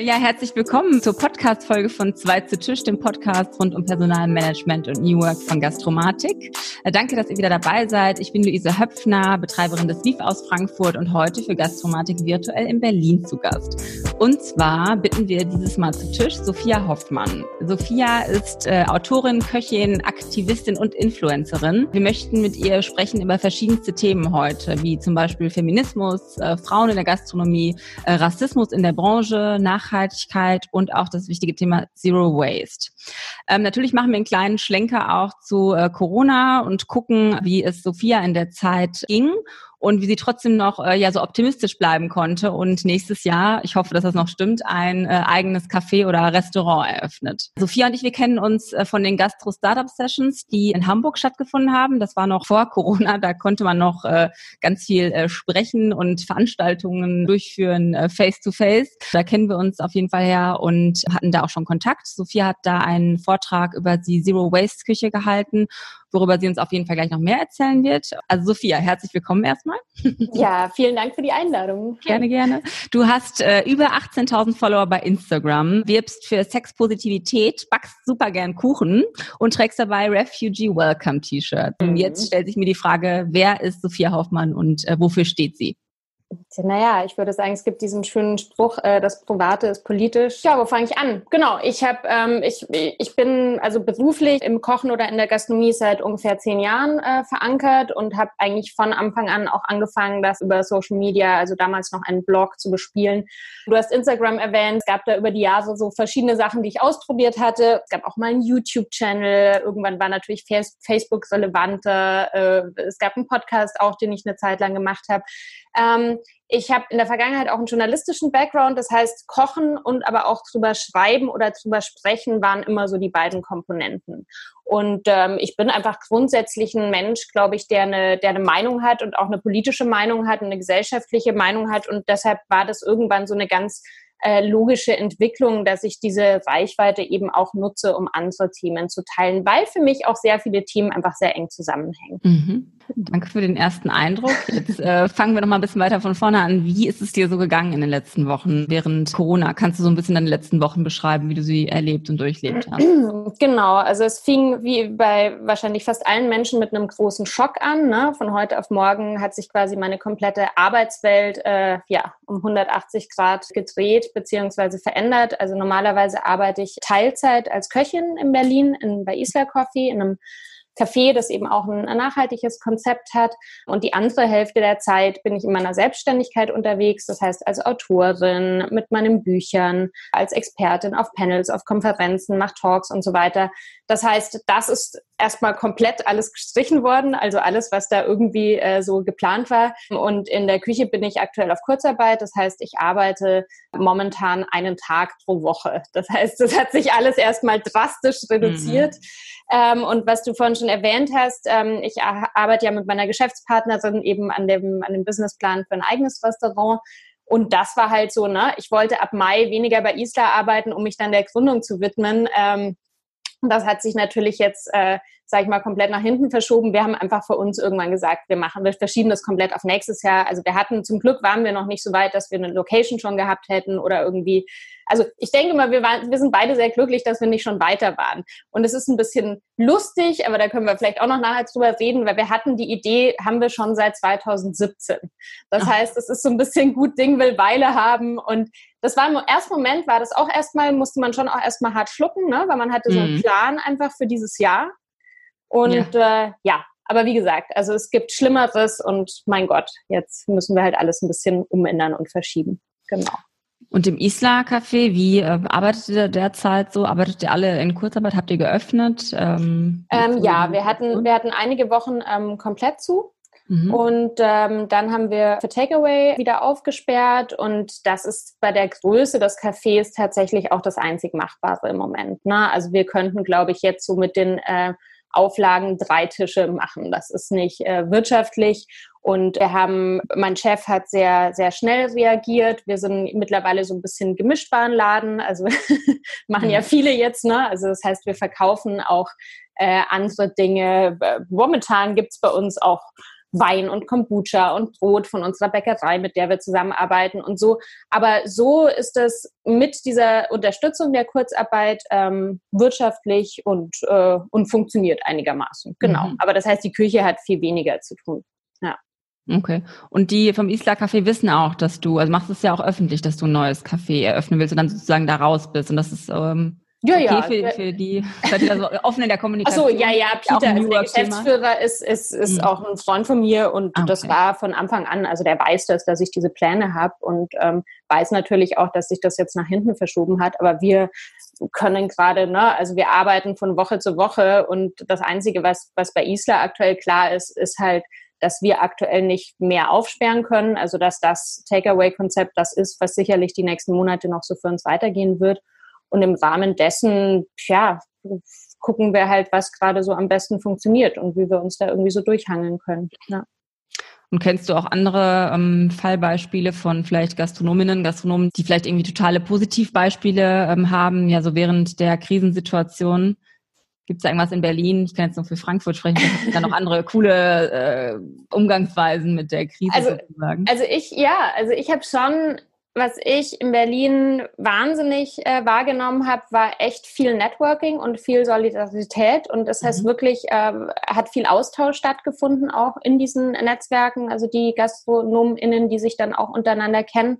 Ja, herzlich willkommen zur Podcast-Folge von Zwei zu Tisch, dem Podcast rund um Personalmanagement und New Work von Gastromatik. Äh, danke, dass ihr wieder dabei seid. Ich bin Luise Höpfner, Betreiberin des WIF aus Frankfurt und heute für Gastromatik virtuell in Berlin zu Gast. Und zwar bitten wir dieses Mal zu Tisch Sophia Hoffmann. Sophia ist äh, Autorin, Köchin, Aktivistin und Influencerin. Wir möchten mit ihr sprechen über verschiedenste Themen heute, wie zum Beispiel Feminismus, äh, Frauen in der Gastronomie, äh, Rassismus in der Branche, nach Nachhaltigkeit und auch das wichtige Thema Zero Waste. Ähm, natürlich machen wir einen kleinen Schlenker auch zu äh, Corona und gucken, wie es Sophia in der Zeit ging und wie sie trotzdem noch äh, ja so optimistisch bleiben konnte und nächstes Jahr, ich hoffe, dass das noch stimmt, ein äh, eigenes Café oder Restaurant eröffnet. Sophia und ich, wir kennen uns äh, von den Gastro Startup Sessions, die in Hamburg stattgefunden haben. Das war noch vor Corona, da konnte man noch äh, ganz viel äh, sprechen und Veranstaltungen durchführen äh, face to face. Da kennen wir uns auf jeden Fall her und hatten da auch schon Kontakt. Sophia hat da einen Vortrag über die Zero Waste Küche gehalten worüber sie uns auf jeden Fall gleich noch mehr erzählen wird. Also Sophia, herzlich willkommen erstmal. Ja, vielen Dank für die Einladung. Gerne, gerne. Du hast äh, über 18.000 Follower bei Instagram, wirbst für Sexpositivität, backst super gern Kuchen und trägst dabei Refugee Welcome T-Shirt. Mhm. Jetzt stellt sich mir die Frage, wer ist Sophia Hoffmann und äh, wofür steht sie? Naja, ich würde sagen, es gibt diesen schönen Spruch, äh, das Private ist politisch. Ja, wo fange ich an? Genau, ich habe, ähm, ich, ich bin also beruflich im Kochen oder in der Gastronomie seit ungefähr zehn Jahren äh, verankert und habe eigentlich von Anfang an auch angefangen, das über Social Media, also damals noch einen Blog zu bespielen. Du hast Instagram erwähnt, es gab da über die Jahre so verschiedene Sachen, die ich ausprobiert hatte. Es gab auch mal einen YouTube-Channel, irgendwann war natürlich Facebook relevanter, äh, es gab einen Podcast auch, den ich eine Zeit lang gemacht habe. Ähm, ich habe in der Vergangenheit auch einen journalistischen Background, das heißt Kochen und aber auch drüber schreiben oder drüber sprechen waren immer so die beiden Komponenten. Und ähm, ich bin einfach grundsätzlich ein Mensch, glaube ich, der eine, der eine Meinung hat und auch eine politische Meinung hat, eine gesellschaftliche Meinung hat. Und deshalb war das irgendwann so eine ganz äh, logische Entwicklung, dass ich diese Reichweite eben auch nutze, um andere Themen zu teilen, weil für mich auch sehr viele Themen einfach sehr eng zusammenhängen. Mhm. Danke für den ersten Eindruck. Jetzt äh, fangen wir noch mal ein bisschen weiter von vorne an. Wie ist es dir so gegangen in den letzten Wochen während Corona? Kannst du so ein bisschen deine letzten Wochen beschreiben, wie du sie erlebt und durchlebt hast? Genau, also es fing wie bei wahrscheinlich fast allen Menschen mit einem großen Schock an. Ne? Von heute auf morgen hat sich quasi meine komplette Arbeitswelt äh, ja um 180 Grad gedreht beziehungsweise verändert. Also normalerweise arbeite ich Teilzeit als Köchin in Berlin in, bei Isla Coffee in einem Café, das eben auch ein nachhaltiges Konzept hat. Und die andere Hälfte der Zeit bin ich in meiner Selbstständigkeit unterwegs, das heißt als Autorin mit meinen Büchern, als Expertin auf Panels, auf Konferenzen, mache Talks und so weiter. Das heißt, das ist erstmal komplett alles gestrichen worden, also alles, was da irgendwie äh, so geplant war. Und in der Küche bin ich aktuell auf Kurzarbeit. Das heißt, ich arbeite momentan einen Tag pro Woche. Das heißt, das hat sich alles erstmal drastisch reduziert. Mhm. Ähm, und was du vorhin schon erwähnt hast, ähm, ich arbeite ja mit meiner Geschäftspartnerin eben an dem, an dem Businessplan für ein eigenes Restaurant. Und das war halt so, ne? Ich wollte ab Mai weniger bei Isla arbeiten, um mich dann der Gründung zu widmen. Ähm, das hat sich natürlich jetzt, äh, sage ich mal, komplett nach hinten verschoben. Wir haben einfach für uns irgendwann gesagt, wir machen, wir verschieben das komplett auf nächstes Jahr. Also wir hatten, zum Glück waren wir noch nicht so weit, dass wir eine Location schon gehabt hätten oder irgendwie also ich denke mal, wir, waren, wir sind beide sehr glücklich, dass wir nicht schon weiter waren. Und es ist ein bisschen lustig, aber da können wir vielleicht auch noch nachher drüber reden, weil wir hatten die Idee, haben wir schon seit 2017. Das Ach. heißt, es ist so ein bisschen gut Ding will Weile haben und das war im ersten Moment, war das auch erstmal, musste man schon auch erstmal hart schlucken, ne? weil man hatte so einen mhm. Plan einfach für dieses Jahr. Und ja. Äh, ja, aber wie gesagt, also es gibt Schlimmeres und mein Gott, jetzt müssen wir halt alles ein bisschen umändern und verschieben. Genau. Und im Isla-Café, wie äh, arbeitet ihr derzeit so? Arbeitet ihr alle in Kurzarbeit? Habt ihr geöffnet? Ähm, ähm, ja, wir hatten, wir hatten einige Wochen ähm, komplett zu. Mhm. Und ähm, dann haben wir für Takeaway wieder aufgesperrt und das ist bei der Größe des Cafés tatsächlich auch das einzig Machbare im Moment. Ne? Also wir könnten, glaube ich, jetzt so mit den äh, Auflagen drei Tische machen. Das ist nicht äh, wirtschaftlich und wir haben, mein Chef hat sehr, sehr schnell reagiert. Wir sind mittlerweile so ein bisschen Gemischtwarenladen. Also machen ja mhm. viele jetzt, ne? Also das heißt, wir verkaufen auch äh, andere Dinge. Momentan gibt's bei uns auch Wein und Kombucha und Brot von unserer Bäckerei, mit der wir zusammenarbeiten und so. Aber so ist es mit dieser Unterstützung der Kurzarbeit ähm, wirtschaftlich und, äh, und funktioniert einigermaßen. Genau. Mhm. Aber das heißt, die Küche hat viel weniger zu tun. Ja. Okay. Und die vom Isla Café wissen auch, dass du, also machst es ja auch öffentlich, dass du ein neues Café eröffnen willst und dann sozusagen da raus bist. Und das ist ähm, ja, okay ja. Für, für die, seid ihr also offen in der Kommunikation? Achso, ja, ja, Peter, also der Geschäftsführer ist, ist, ist mhm. auch ein Freund von mir und ah, okay. das war von Anfang an, also der weiß das, dass ich diese Pläne habe und ähm, weiß natürlich auch, dass sich das jetzt nach hinten verschoben hat, aber wir können gerade, ne, also wir arbeiten von Woche zu Woche und das Einzige, was, was bei Isla aktuell klar ist, ist halt, dass wir aktuell nicht mehr aufsperren können, also dass das Takeaway-Konzept das ist, was sicherlich die nächsten Monate noch so für uns weitergehen wird. Und im Rahmen dessen, ja, gucken wir halt, was gerade so am besten funktioniert und wie wir uns da irgendwie so durchhangeln können. Ja. Und kennst du auch andere ähm, Fallbeispiele von vielleicht Gastronominnen, Gastronomen, die vielleicht irgendwie totale Positivbeispiele ähm, haben, ja, so während der Krisensituation? Gibt es da irgendwas in Berlin? Ich kann jetzt nur für Frankfurt sprechen. Gibt da noch andere coole äh, Umgangsweisen mit der Krise also, sozusagen? Also ich, ja, also ich habe schon was ich in Berlin wahnsinnig äh, wahrgenommen habe, war echt viel Networking und viel Solidarität. Und das heißt mhm. wirklich, äh, hat viel Austausch stattgefunden, auch in diesen Netzwerken, also die GastronomInnen, die sich dann auch untereinander kennen.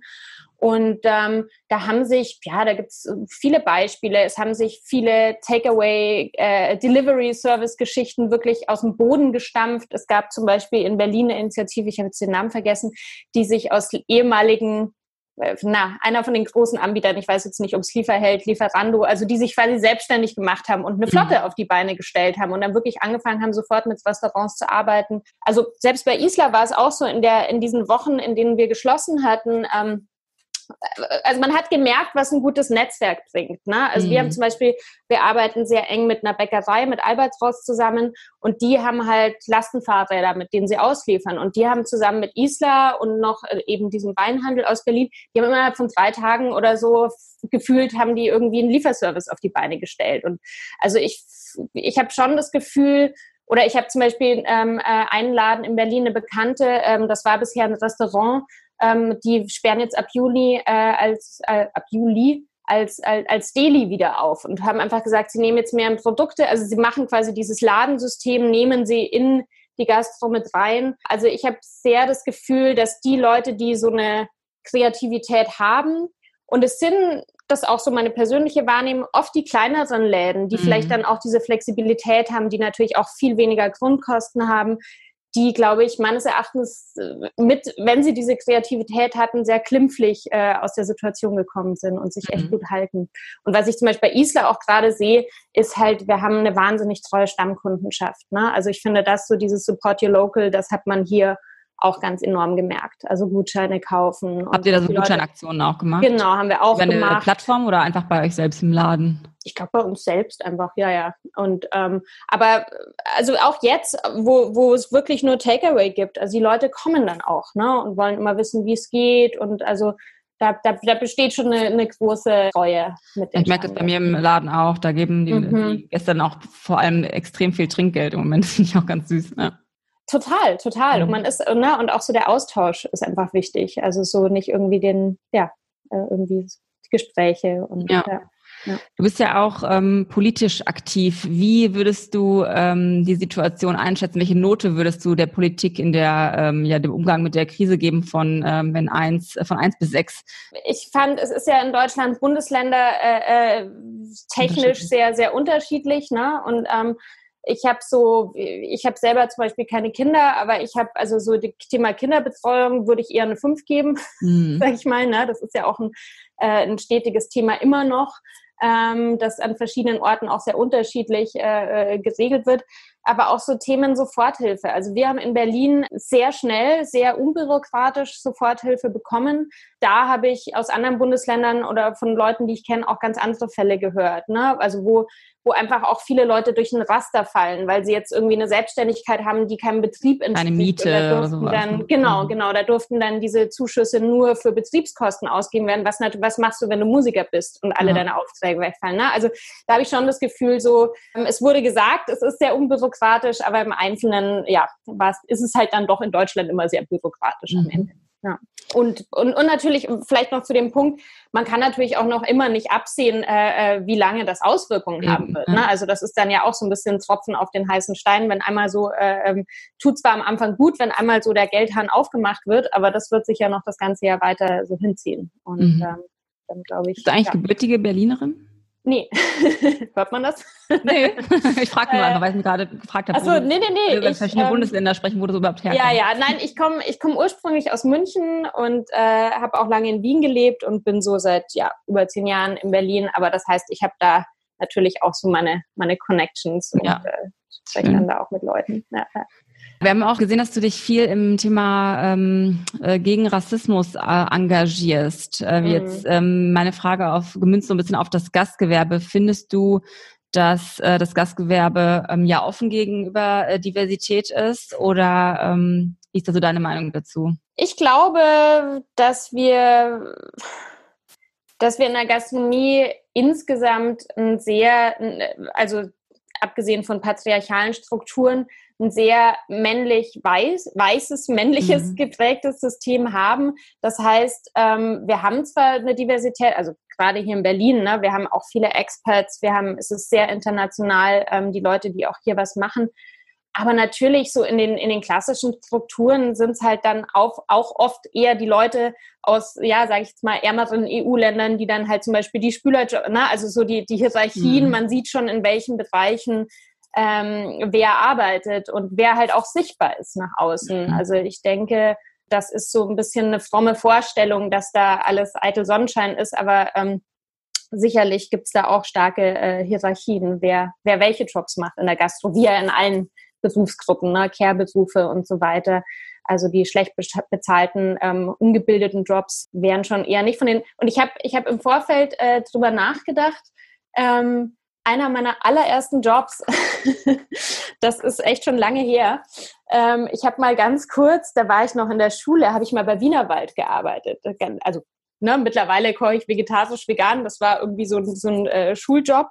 Und ähm, da haben sich, ja, da gibt es viele Beispiele. Es haben sich viele Takeaway, äh, Delivery Service Geschichten wirklich aus dem Boden gestampft. Es gab zum Beispiel in Berlin eine Initiative, ich habe jetzt den Namen vergessen, die sich aus ehemaligen äh, na, einer von den großen Anbietern, ich weiß jetzt nicht, ob es Lieferheld, Lieferando, also die sich quasi selbstständig gemacht haben und eine mhm. Flotte mhm. auf die Beine gestellt haben und dann wirklich angefangen haben, sofort mit Restaurants zu arbeiten. Also selbst bei Isla war es auch so in der, in diesen Wochen, in denen wir geschlossen hatten, ähm, also man hat gemerkt, was ein gutes Netzwerk bringt. Ne? Also mhm. wir haben mhm. zum Beispiel, wir arbeiten sehr eng mit einer Bäckerei, mit Albatros zusammen und die haben halt Lastenfahrräder, mit denen sie ausliefern. Und die haben zusammen mit Isla und noch äh, eben diesem Weinhandel aus Berlin, die haben innerhalb von drei Tagen oder so gefühlt, haben die irgendwie einen Lieferservice auf die Beine gestellt. Und also ich, ich habe schon das Gefühl, oder ich habe zum Beispiel ähm, äh, einen Laden in Berlin, eine Bekannte, ähm, das war bisher ein Restaurant, ähm, die sperren jetzt ab Juli äh, als äh, ab Juli als, als, als Deli wieder auf und haben einfach gesagt, sie nehmen jetzt mehr Produkte, also sie machen quasi dieses Ladensystem, nehmen sie in die Gastro mit rein. Also ich habe sehr das Gefühl, dass die Leute, die so eine Kreativität haben, und es sind, das ist auch so meine persönliche Wahrnehmung, oft die kleineren Läden, die mhm. vielleicht dann auch diese Flexibilität haben, die natürlich auch viel weniger Grundkosten haben, die, glaube ich, meines Erachtens äh, mit, wenn sie diese Kreativität hatten, sehr klimpflich äh, aus der Situation gekommen sind und sich mhm. echt gut halten. Und was ich zum Beispiel bei Isla auch gerade sehe, ist halt, wir haben eine wahnsinnig treue Stammkundenschaft. Ne? Also ich finde, das so dieses Support Your Local, das hat man hier auch ganz enorm gemerkt. Also Gutscheine kaufen. Habt ihr da so Gutscheinaktionen auch gemacht? Genau, haben wir auch Über gemacht. Eine Plattform oder einfach bei euch selbst im Laden? Ich glaube bei uns selbst einfach, ja, ja. Und ähm, aber also auch jetzt, wo, wo es wirklich nur Takeaway gibt, also die Leute kommen dann auch, ne, und wollen immer wissen, wie es geht. Und also da, da, da besteht schon eine, eine große Treue mit dem Ich merke das bei mir im Laden auch. Da geben die, mhm. die gestern auch vor allem extrem viel Trinkgeld im Moment. Das finde ich auch ganz süß. Ne? Total, total. Mhm. Und man ist, ne, und auch so der Austausch ist einfach wichtig. Also so nicht irgendwie den, ja, äh, irgendwie Gespräche und ja. ja. Ja. Du bist ja auch ähm, politisch aktiv. Wie würdest du ähm, die Situation einschätzen? Welche Note würdest du der Politik in der ähm, ja dem Umgang mit der Krise geben von ähm, wenn eins von eins bis sechs? Ich fand, es ist ja in Deutschland Bundesländer äh, äh, technisch sehr sehr unterschiedlich, ne? Und ähm, ich habe so, ich habe selber zum Beispiel keine Kinder, aber ich habe also so das Thema Kinderbetreuung würde ich eher eine 5 geben, mhm. sag ich mal. Ne? Das ist ja auch ein, äh, ein stetiges Thema immer noch, ähm, das an verschiedenen Orten auch sehr unterschiedlich äh, äh geregelt wird aber auch so Themen Soforthilfe. Also wir haben in Berlin sehr schnell, sehr unbürokratisch Soforthilfe bekommen. Da habe ich aus anderen Bundesländern oder von Leuten, die ich kenne, auch ganz andere Fälle gehört. Ne? Also wo wo einfach auch viele Leute durch ein Raster fallen, weil sie jetzt irgendwie eine Selbstständigkeit haben, die keinem Betrieb entspricht. Eine Miete oder sowas. Dann, ne? genau, mhm. genau. Da durften dann diese Zuschüsse nur für Betriebskosten ausgeben werden. Was, was machst du, wenn du Musiker bist und alle ja. deine Aufträge wegfallen? Ne? Also da habe ich schon das Gefühl, so, ähm, es wurde gesagt, es ist sehr unbürokratisch aber im Einzelnen, ja, was, ist es halt dann doch in Deutschland immer sehr bürokratisch mhm. am Ende. Ja. Und, und, und natürlich vielleicht noch zu dem Punkt, man kann natürlich auch noch immer nicht absehen, äh, äh wie lange das Auswirkungen haben wird. Ne? Also das ist dann ja auch so ein bisschen Tropfen auf den heißen Stein, wenn einmal so, äh, ähm, tut zwar am Anfang gut, wenn einmal so der Geldhahn aufgemacht wird, aber das wird sich ja noch das ganze Jahr weiter so hinziehen. Und mhm. ähm, dann glaube ich. Bist du eigentlich ja. gebürtige Berlinerin? Nee. Hört man das? Nee. Ich frage nur einfach, weil ich mich gerade gefragt habe. Achso, nee, nee, nee. Über verschiedene ähm, Bundesländer sprechen, wo du so überhaupt herkommst. Ja, ja. Nein, ich komme ich komm ursprünglich aus München und äh, habe auch lange in Wien gelebt und bin so seit ja, über zehn Jahren in Berlin. Aber das heißt, ich habe da natürlich auch so meine, meine Connections und ja. äh, spreche dann da auch mit Leuten. Ja, ja. Wir haben auch gesehen, dass du dich viel im Thema ähm, äh, gegen Rassismus äh, engagierst. Äh, mhm. Jetzt ähm, meine Frage auf gemünzt so ein bisschen auf das Gastgewerbe. Findest du, dass äh, das Gastgewerbe ähm, ja offen gegenüber äh, Diversität ist oder ähm, wie ist da so deine Meinung dazu? Ich glaube, dass wir dass wir in der Gastronomie insgesamt ein sehr, also abgesehen von patriarchalen Strukturen, ein sehr männlich weiß, weißes, männliches mhm. geprägtes System haben. Das heißt, ähm, wir haben zwar eine Diversität, also gerade hier in Berlin, ne, wir haben auch viele Experts, wir haben, es ist sehr international, ähm, die Leute, die auch hier was machen. Aber natürlich so in den, in den klassischen Strukturen sind es halt dann auch, auch oft eher die Leute aus, ja, sage ich jetzt mal, ärmeren EU-Ländern, die dann halt zum Beispiel die Spüler, ne, also so die, die Hierarchien, mhm. man sieht schon in welchen Bereichen ähm, wer arbeitet und wer halt auch sichtbar ist nach außen. Mhm. Also ich denke, das ist so ein bisschen eine fromme Vorstellung, dass da alles eitel Sonnenschein ist, aber ähm, sicherlich gibt's da auch starke äh, Hierarchien, wer, wer welche Jobs macht in der Gastro, wie in allen Berufsgruppen, ne, Care-Berufe und so weiter. Also die schlecht bezahlten, ähm, ungebildeten Jobs wären schon eher nicht von den. Und ich habe ich hab im Vorfeld äh, drüber nachgedacht, ähm, einer meiner allerersten Jobs, das ist echt schon lange her. Ähm, ich habe mal ganz kurz, da war ich noch in der Schule, habe ich mal bei Wienerwald gearbeitet. Also ne, mittlerweile koche ich vegetarisch, vegan. Das war irgendwie so, so ein äh, Schuljob.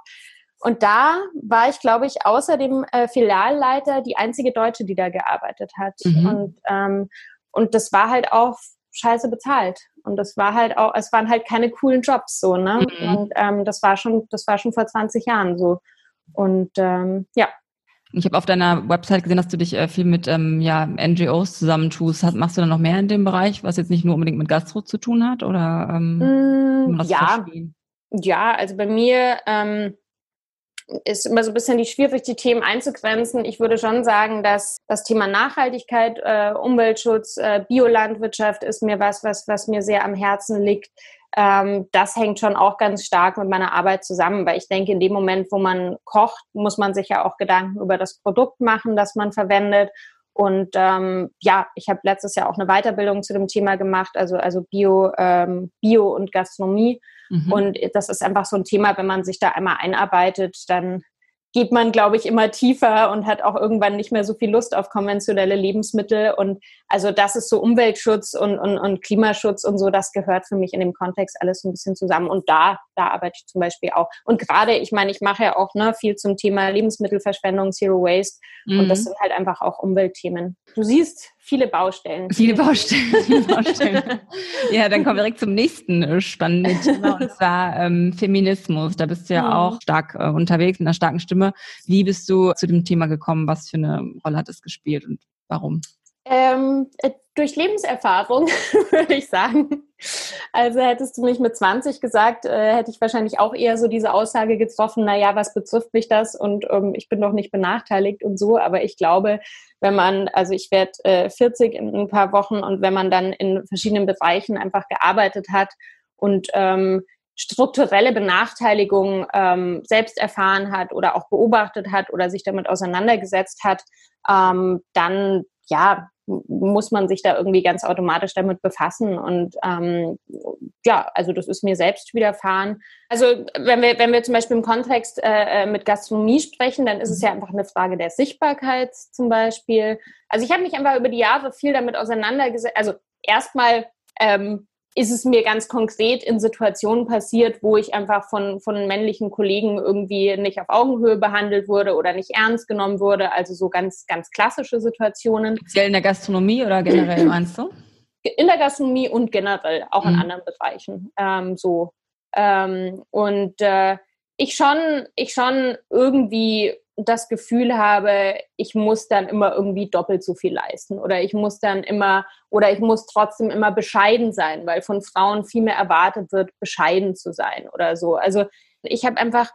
Und da war ich, glaube ich, außer dem äh, Filialleiter die einzige Deutsche, die da gearbeitet hat. Mhm. Und, ähm, und das war halt auch scheiße bezahlt. Und das war halt auch, es waren halt keine coolen Jobs so, ne? Mhm. Und ähm, das war schon, das war schon vor 20 Jahren so. Und ähm, ja. Ich habe auf deiner Website gesehen, dass du dich äh, viel mit ähm, ja, NGOs zusammentust. Hast, machst du dann noch mehr in dem Bereich, was jetzt nicht nur unbedingt mit Gastro zu tun hat? Oder ähm, mm, ja. Ja, also bei mir ähm, ist immer so ein bisschen die schwierig, die Themen einzugrenzen. Ich würde schon sagen, dass das Thema Nachhaltigkeit, äh, Umweltschutz, äh, Biolandwirtschaft ist mir was, was, was mir sehr am Herzen liegt. Ähm, das hängt schon auch ganz stark mit meiner Arbeit zusammen, weil ich denke, in dem Moment, wo man kocht, muss man sich ja auch Gedanken über das Produkt machen, das man verwendet. Und ähm, ja, ich habe letztes Jahr auch eine Weiterbildung zu dem Thema gemacht, also, also Bio, ähm, Bio und Gastronomie. Mhm. Und das ist einfach so ein Thema, wenn man sich da einmal einarbeitet, dann geht man, glaube ich, immer tiefer und hat auch irgendwann nicht mehr so viel Lust auf konventionelle Lebensmittel. Und also das ist so Umweltschutz und, und, und Klimaschutz und so, das gehört für mich in dem Kontext alles so ein bisschen zusammen. Und da, da arbeite ich zum Beispiel auch. Und gerade, ich meine, ich mache ja auch ne, viel zum Thema Lebensmittelverschwendung, Zero Waste. Mhm. Und das mhm. sind halt einfach auch Umweltthemen. Du siehst, viele Baustellen. Viele Baustellen. Viele Baustellen. ja, dann kommen wir direkt zum nächsten äh, spannenden Thema und zwar ähm, Feminismus. Da bist du ja mhm. auch stark äh, unterwegs mit einer starken Stimme. Wie bist du zu dem Thema gekommen? Was für eine Rolle hat es gespielt und warum? Ähm, äh, durch Lebenserfahrung, würde ich sagen. Also hättest du mich mit 20 gesagt, äh, hätte ich wahrscheinlich auch eher so diese Aussage getroffen, naja, was betrifft mich das und ähm, ich bin doch nicht benachteiligt und so. Aber ich glaube, wenn man, also ich werde äh, 40 in ein paar Wochen und wenn man dann in verschiedenen Bereichen einfach gearbeitet hat und ähm, strukturelle Benachteiligung ähm, selbst erfahren hat oder auch beobachtet hat oder sich damit auseinandergesetzt hat, ähm, dann ja, muss man sich da irgendwie ganz automatisch damit befassen. Und ähm, ja, also das ist mir selbst widerfahren. Also wenn wir, wenn wir zum Beispiel im Kontext äh, äh mit Gastronomie sprechen, dann ist es ja einfach eine Frage der Sichtbarkeit zum Beispiel. Also ich habe mich einfach über die Jahre viel damit auseinandergesetzt. Also erstmal ähm, ist es mir ganz konkret in Situationen passiert, wo ich einfach von, von männlichen Kollegen irgendwie nicht auf Augenhöhe behandelt wurde oder nicht ernst genommen wurde. Also so ganz, ganz klassische Situationen. Speziell in der Gastronomie oder generell meinst du? In der Gastronomie und generell auch in mhm. anderen Bereichen. Ähm, so. Ähm, und äh, ich schon, ich schon irgendwie das Gefühl habe, ich muss dann immer irgendwie doppelt so viel leisten oder ich muss dann immer oder ich muss trotzdem immer bescheiden sein, weil von Frauen viel mehr erwartet wird, bescheiden zu sein oder so. Also ich habe einfach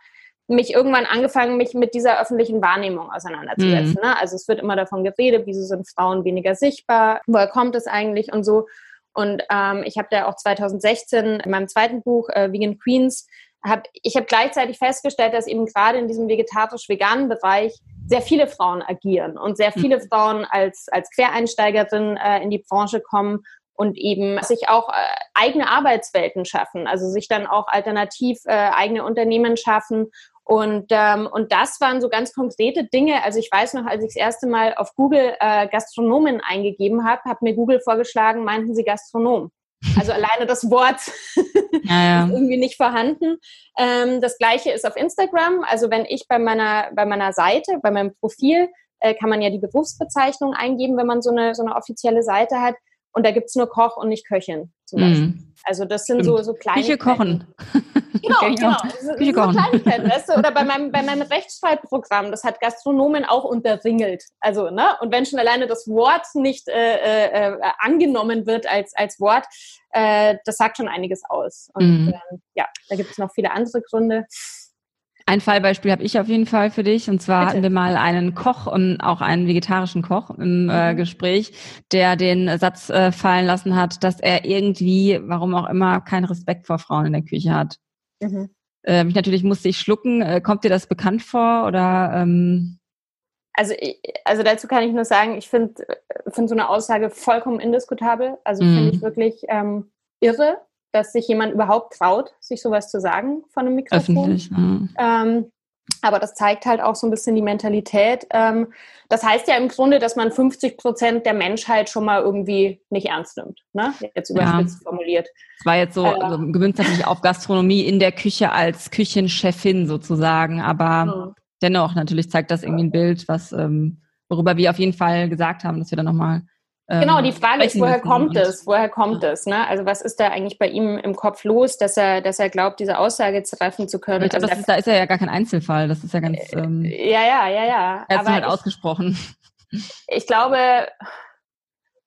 mich irgendwann angefangen, mich mit dieser öffentlichen Wahrnehmung auseinanderzusetzen. Mhm. Ne? Also es wird immer davon geredet, wieso sind Frauen weniger sichtbar, woher kommt es eigentlich und so. Und ähm, ich habe da auch 2016 in meinem zweiten Buch äh, Vegan Queens hab, ich habe gleichzeitig festgestellt, dass eben gerade in diesem vegetarisch-veganen Bereich sehr viele Frauen agieren und sehr viele mhm. Frauen als, als Quereinsteigerin äh, in die Branche kommen und eben sich auch äh, eigene Arbeitswelten schaffen, also sich dann auch alternativ äh, eigene Unternehmen schaffen. Und, ähm, und das waren so ganz konkrete Dinge. Also ich weiß noch, als ich das erste Mal auf Google äh, Gastronomen eingegeben habe, hat mir Google vorgeschlagen, meinten sie Gastronom. Also alleine das Wort ja, ja. ist irgendwie nicht vorhanden. Ähm, das gleiche ist auf Instagram. Also wenn ich bei meiner, bei meiner Seite, bei meinem Profil, äh, kann man ja die Berufsbezeichnung eingeben, wenn man so eine, so eine offizielle Seite hat. Und da gibt's nur Koch und nicht Köchin zum Beispiel. Mm. Also das sind so, so kleine. Küche kochen. Genau, genau. So, Küche kochen. So weißt du? Oder bei meinem, bei meinem Rechtsschreibprogramm, das hat Gastronomen auch unterringelt. Also, ne? Und wenn schon alleine das Wort nicht äh, äh, äh, angenommen wird als, als Wort, äh, das sagt schon einiges aus. Und mm. äh, ja, da gibt es noch viele andere Gründe. Ein Fallbeispiel habe ich auf jeden Fall für dich. Und zwar Bitte. hatten wir mal einen Koch und auch einen vegetarischen Koch im äh, mhm. Gespräch, der den Satz äh, fallen lassen hat, dass er irgendwie, warum auch immer, keinen Respekt vor Frauen in der Küche hat. Mhm. Äh, mich natürlich musste ich schlucken. Äh, kommt dir das bekannt vor oder? Ähm also, also dazu kann ich nur sagen, ich finde find so eine Aussage vollkommen indiskutabel. Also mhm. finde ich wirklich ähm, irre dass sich jemand überhaupt traut, sich sowas zu sagen von einem Mikrofon. Öffentlich, ja. ähm, aber das zeigt halt auch so ein bisschen die Mentalität. Ähm, das heißt ja im Grunde, dass man 50 Prozent der Menschheit schon mal irgendwie nicht ernst nimmt. Ne? Jetzt überspitzt ja. formuliert. Das war jetzt so, äh, also gewöhnt natürlich auf Gastronomie in der Küche als Küchenchefin sozusagen. Aber mhm. dennoch, natürlich zeigt das irgendwie ein Bild, was, ähm, worüber wir auf jeden Fall gesagt haben, dass wir da nochmal Genau, die ähm, Frage ist, woher kommt es? Woher kommt es? Ne? Also was ist da eigentlich bei ihm im Kopf los, dass er, dass er glaubt, diese Aussage treffen zu können? Glaub, also ist, da ist er ja gar kein Einzelfall. Das ist ja ganz. Äh, ähm, ja, ja, ja, ja. Er hat halt ich, ausgesprochen. Ich glaube,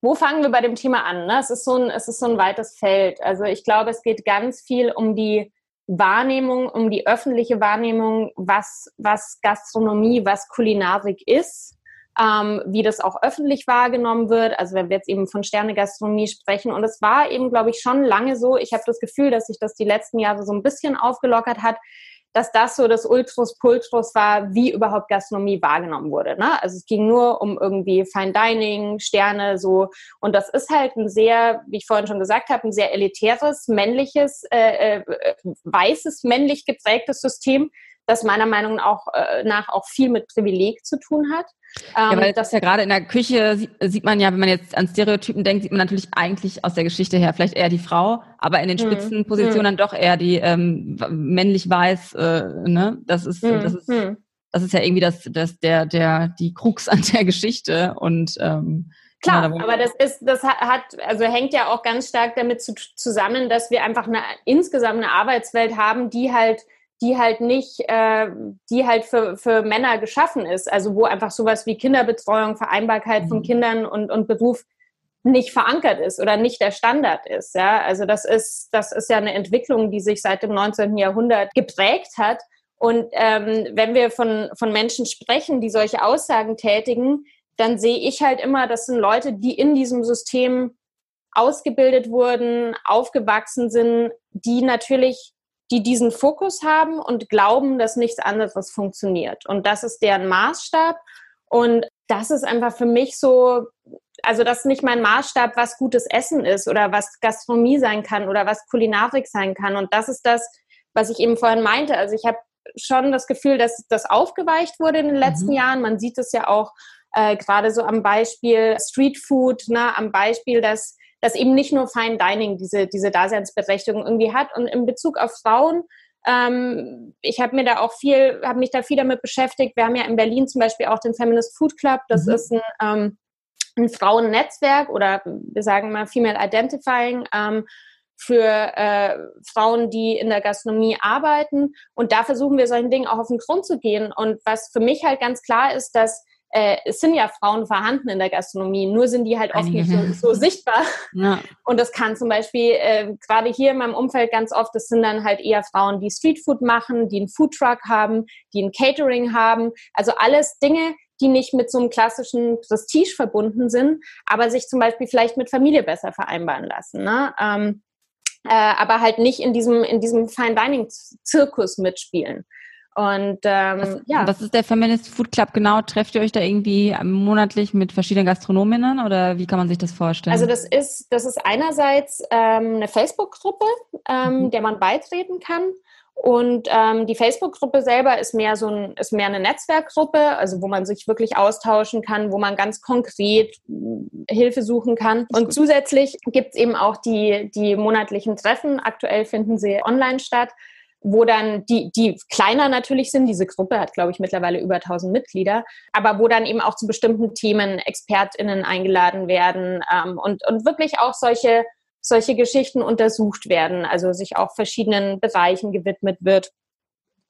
wo fangen wir bei dem Thema an? Ne? Es ist so ein, es ist so ein weites Feld. Also ich glaube, es geht ganz viel um die Wahrnehmung, um die öffentliche Wahrnehmung, was, was Gastronomie, was Kulinarik ist ähm, wie das auch öffentlich wahrgenommen wird. Also wenn wir jetzt eben von Sternegastronomie sprechen. Und es war eben, glaube ich, schon lange so. Ich habe das Gefühl, dass sich das die letzten Jahre so ein bisschen aufgelockert hat, dass das so das Ultrus Pultrus war, wie überhaupt Gastronomie wahrgenommen wurde. Ne? Also es ging nur um irgendwie Fine Dining, Sterne, so. Und das ist halt ein sehr, wie ich vorhin schon gesagt habe, ein sehr elitäres, männliches, äh, äh, weißes, männlich geprägtes System, das meiner Meinung äh, nach auch viel mit Privileg zu tun hat. Ähm, ja, weil das ja gerade in der Küche sieht, man ja, wenn man jetzt an Stereotypen denkt, sieht man natürlich eigentlich aus der Geschichte her vielleicht eher die Frau, aber in den hm, Spitzenpositionen hm. dann doch eher die ähm, männlich weiß, äh, ne? Das ist, hm, das ist, das ist ja irgendwie das, das, der, der, die Krux an der Geschichte und ähm, Klar, genau, aber das ist, das hat, also hängt ja auch ganz stark damit zu, zusammen, dass wir einfach eine insgesamt eine Arbeitswelt haben, die halt die halt nicht, äh, die halt für, für Männer geschaffen ist. Also wo einfach sowas wie Kinderbetreuung, Vereinbarkeit mhm. von Kindern und, und Beruf nicht verankert ist oder nicht der Standard ist. Ja, also das ist, das ist ja eine Entwicklung, die sich seit dem 19. Jahrhundert geprägt hat. Und ähm, wenn wir von, von Menschen sprechen, die solche Aussagen tätigen, dann sehe ich halt immer, das sind Leute, die in diesem System ausgebildet wurden, aufgewachsen sind, die natürlich die diesen Fokus haben und glauben, dass nichts anderes funktioniert. Und das ist deren Maßstab. Und das ist einfach für mich so, also das ist nicht mein Maßstab, was gutes Essen ist oder was Gastronomie sein kann oder was Kulinarik sein kann. Und das ist das, was ich eben vorhin meinte. Also ich habe schon das Gefühl, dass das aufgeweicht wurde in den letzten mhm. Jahren. Man sieht es ja auch äh, gerade so am Beispiel Street Food, ne, am Beispiel, dass dass eben nicht nur Fine Dining diese, diese Daseinsberechtigung irgendwie hat. Und in Bezug auf Frauen, ähm, ich habe mir da auch viel, habe mich da viel damit beschäftigt. Wir haben ja in Berlin zum Beispiel auch den Feminist Food Club. Das mhm. ist ein, ähm, ein Frauennetzwerk oder wir sagen mal Female Identifying. Ähm, für äh, Frauen, die in der Gastronomie arbeiten. Und da versuchen wir solchen Dingen auch auf den Grund zu gehen. Und was für mich halt ganz klar ist, dass äh, es sind ja Frauen vorhanden in der Gastronomie, nur sind die halt oft nicht so, so sichtbar. Ja. Und das kann zum Beispiel äh, gerade hier in meinem Umfeld ganz oft, das sind dann halt eher Frauen, die Streetfood machen, die einen Foodtruck haben, die ein Catering haben. Also alles Dinge, die nicht mit so einem klassischen Prestige verbunden sind, aber sich zum Beispiel vielleicht mit Familie besser vereinbaren lassen. Ne? Ähm, äh, aber halt nicht in diesem, in diesem Fine Dining Zirkus mitspielen. Und ähm, was, ja. Was ist der Feminist Food Club genau? Trefft ihr euch da irgendwie monatlich mit verschiedenen Gastronominnen oder wie kann man sich das vorstellen? Also das ist, das ist einerseits ähm, eine Facebook-Gruppe, ähm, mhm. der man beitreten kann. Und ähm, die Facebook-Gruppe selber ist mehr so ein, ist mehr eine Netzwerkgruppe, also wo man sich wirklich austauschen kann, wo man ganz konkret äh, Hilfe suchen kann. Und zusätzlich gibt es eben auch die, die monatlichen Treffen. Aktuell finden sie online statt wo dann die, die kleiner natürlich sind, diese Gruppe hat, glaube ich, mittlerweile über 1000 Mitglieder, aber wo dann eben auch zu bestimmten Themen ExpertInnen eingeladen werden ähm, und, und wirklich auch solche solche Geschichten untersucht werden, also sich auch verschiedenen Bereichen gewidmet wird.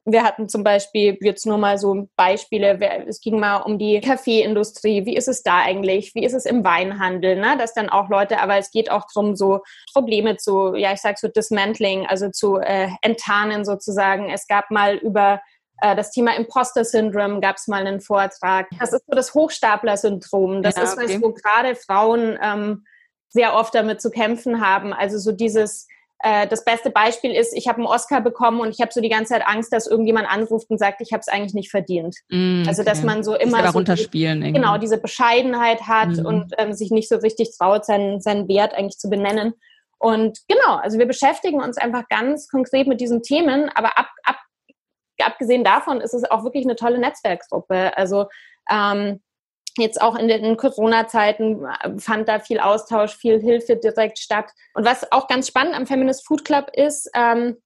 Wir hatten zum Beispiel jetzt nur mal so Beispiele. Es ging mal um die Kaffeeindustrie. Wie ist es da eigentlich? Wie ist es im Weinhandel? Ne? Dass dann auch Leute, aber es geht auch darum, so Probleme zu, ja, ich sag so Dismantling, also zu äh, enttarnen sozusagen. Es gab mal über äh, das Thema Imposter-Syndrom gab es mal einen Vortrag. Das ist so das Hochstapler-Syndrom. Das ja, ist was, wo gerade Frauen ähm, sehr oft damit zu kämpfen haben. Also so dieses, äh, das beste Beispiel ist, ich habe einen Oscar bekommen und ich habe so die ganze Zeit Angst, dass irgendjemand anruft und sagt, ich habe es eigentlich nicht verdient. Mm, okay. Also dass man so immer das so runterspielen die, genau diese Bescheidenheit hat mm. und ähm, sich nicht so richtig traut, seinen, seinen Wert eigentlich zu benennen. Und genau, also wir beschäftigen uns einfach ganz konkret mit diesen Themen, aber ab, ab, abgesehen davon ist es auch wirklich eine tolle Netzwerkgruppe. Also ähm, Jetzt auch in den Corona-Zeiten äh, fand da viel Austausch, viel Hilfe direkt statt. Und was auch ganz spannend am Feminist Food Club ist, ähm,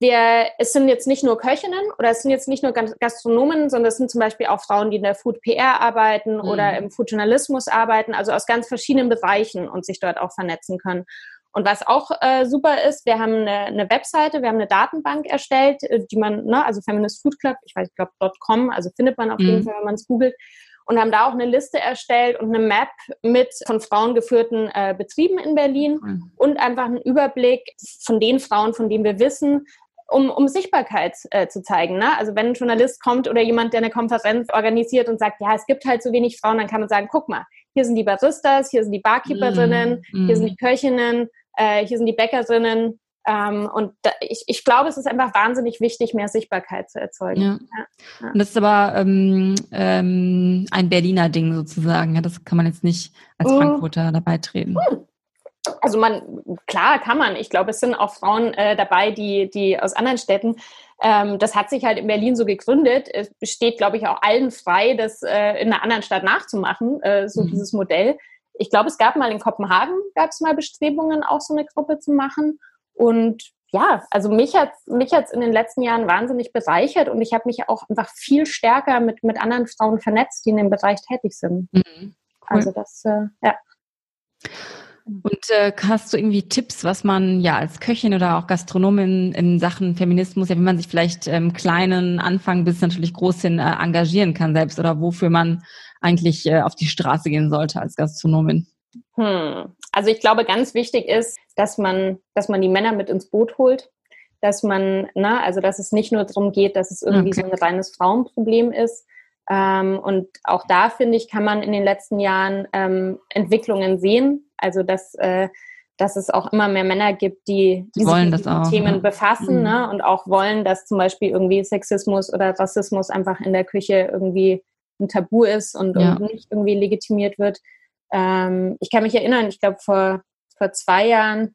wir, es sind jetzt nicht nur Köchinnen oder es sind jetzt nicht nur Gastronomen, sondern es sind zum Beispiel auch Frauen, die in der Food PR arbeiten mhm. oder im Food Journalismus arbeiten, also aus ganz verschiedenen Bereichen und sich dort auch vernetzen können. Und was auch äh, super ist, wir haben eine, eine, Webseite, wir haben eine Datenbank erstellt, äh, die man, ne, also Feminist Food Club, ich weiß, ich glaube .com, also findet man auf mhm. jeden Fall, wenn man es googelt und haben da auch eine Liste erstellt und eine Map mit von Frauen geführten äh, Betrieben in Berlin mhm. und einfach einen Überblick von den Frauen, von denen wir wissen, um, um Sichtbarkeit äh, zu zeigen. Ne? Also wenn ein Journalist kommt oder jemand, der eine Konferenz organisiert und sagt, ja, es gibt halt so wenig Frauen, dann kann man sagen, guck mal, hier sind die Baristas, hier sind die Barkeeperinnen, mm, hier sind die Köchinnen, äh, hier sind die Bäckerinnen, ähm, und da, ich, ich glaube, es ist einfach wahnsinnig wichtig, mehr Sichtbarkeit zu erzeugen. Ja. Ja. Und das ist aber ähm, ähm, ein Berliner Ding sozusagen. Ja, das kann man jetzt nicht als mhm. Frankfurter dabei treten. Hm. Also man, klar kann man. Ich glaube, es sind auch Frauen äh, dabei, die, die aus anderen Städten. Ähm, das hat sich halt in Berlin so gegründet. Es besteht, glaube ich, auch allen frei, das äh, in einer anderen Stadt nachzumachen, äh, so mhm. dieses Modell. Ich glaube, es gab mal in Kopenhagen, gab es mal Bestrebungen, auch so eine Gruppe zu machen. Und ja, also mich hat mich hat's in den letzten Jahren wahnsinnig bereichert und ich habe mich auch einfach viel stärker mit, mit anderen Frauen vernetzt, die in dem Bereich tätig sind. Mhm. Cool. Also das, äh, ja. Und äh, hast du irgendwie Tipps, was man ja als Köchin oder auch Gastronomin in Sachen Feminismus, ja, wie man sich vielleicht im ähm, kleinen Anfang bis natürlich groß hin äh, engagieren kann selbst oder wofür man eigentlich äh, auf die Straße gehen sollte als Gastronomin? Hm. Also ich glaube, ganz wichtig ist, dass man, dass man die Männer mit ins Boot holt, dass man, ne, also dass es nicht nur darum geht, dass es irgendwie okay. so ein reines Frauenproblem ist. Ähm, und auch da finde ich, kann man in den letzten Jahren ähm, Entwicklungen sehen. Also dass äh, dass es auch immer mehr Männer gibt, die, die sich mit Themen ja. befassen mhm. ne? und auch wollen, dass zum Beispiel irgendwie Sexismus oder Rassismus einfach in der Küche irgendwie ein Tabu ist und, ja. und nicht irgendwie legitimiert wird. Ähm, ich kann mich erinnern, ich glaube vor, vor zwei Jahren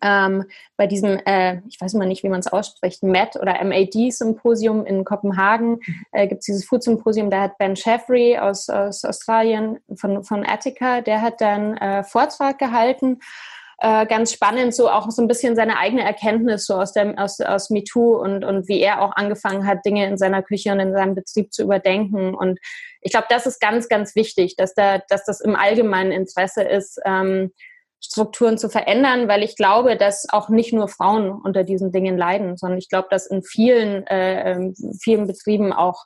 ähm, bei diesem, äh, ich weiß mal nicht, wie man es ausspricht, MET oder MAD-Symposium in Kopenhagen mhm. äh, gibt es dieses Food-Symposium, da hat Ben Sheffrey aus, aus Australien von, von Attica, der hat dann äh, Vortrag gehalten äh, ganz spannend, so auch so ein bisschen seine eigene Erkenntnis so aus dem aus, aus MeToo und und wie er auch angefangen hat, Dinge in seiner Küche und in seinem Betrieb zu überdenken. Und ich glaube, das ist ganz, ganz wichtig, dass da, dass das im allgemeinen Interesse ist. Ähm, Strukturen zu verändern, weil ich glaube, dass auch nicht nur Frauen unter diesen Dingen leiden, sondern ich glaube, dass in vielen, äh, ähm, vielen Betrieben auch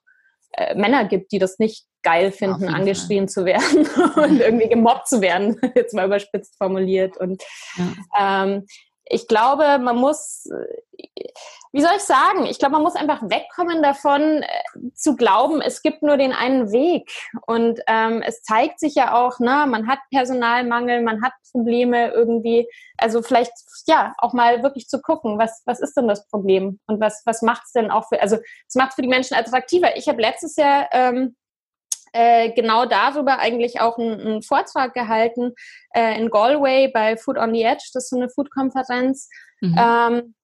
äh, Männer gibt, die das nicht geil finden, angeschrien Fall. zu werden und irgendwie gemobbt zu werden, jetzt mal überspitzt formuliert. Und ja. ähm, ich glaube, man muss, wie soll ich sagen, ich glaube, man muss einfach wegkommen davon, äh, zu glauben, es gibt nur den einen Weg. Und ähm, es zeigt sich ja auch, ne, man hat Personalmangel, man hat Probleme irgendwie. Also vielleicht, ja, auch mal wirklich zu gucken, was, was ist denn das Problem? Und was, was macht es denn auch für, also es macht für die Menschen attraktiver. Ich habe letztes Jahr ähm, äh, genau darüber eigentlich auch einen, einen Vortrag gehalten äh, in Galway bei Food on the Edge. Das ist so eine Food-Konferenz. Mhm. Ähm,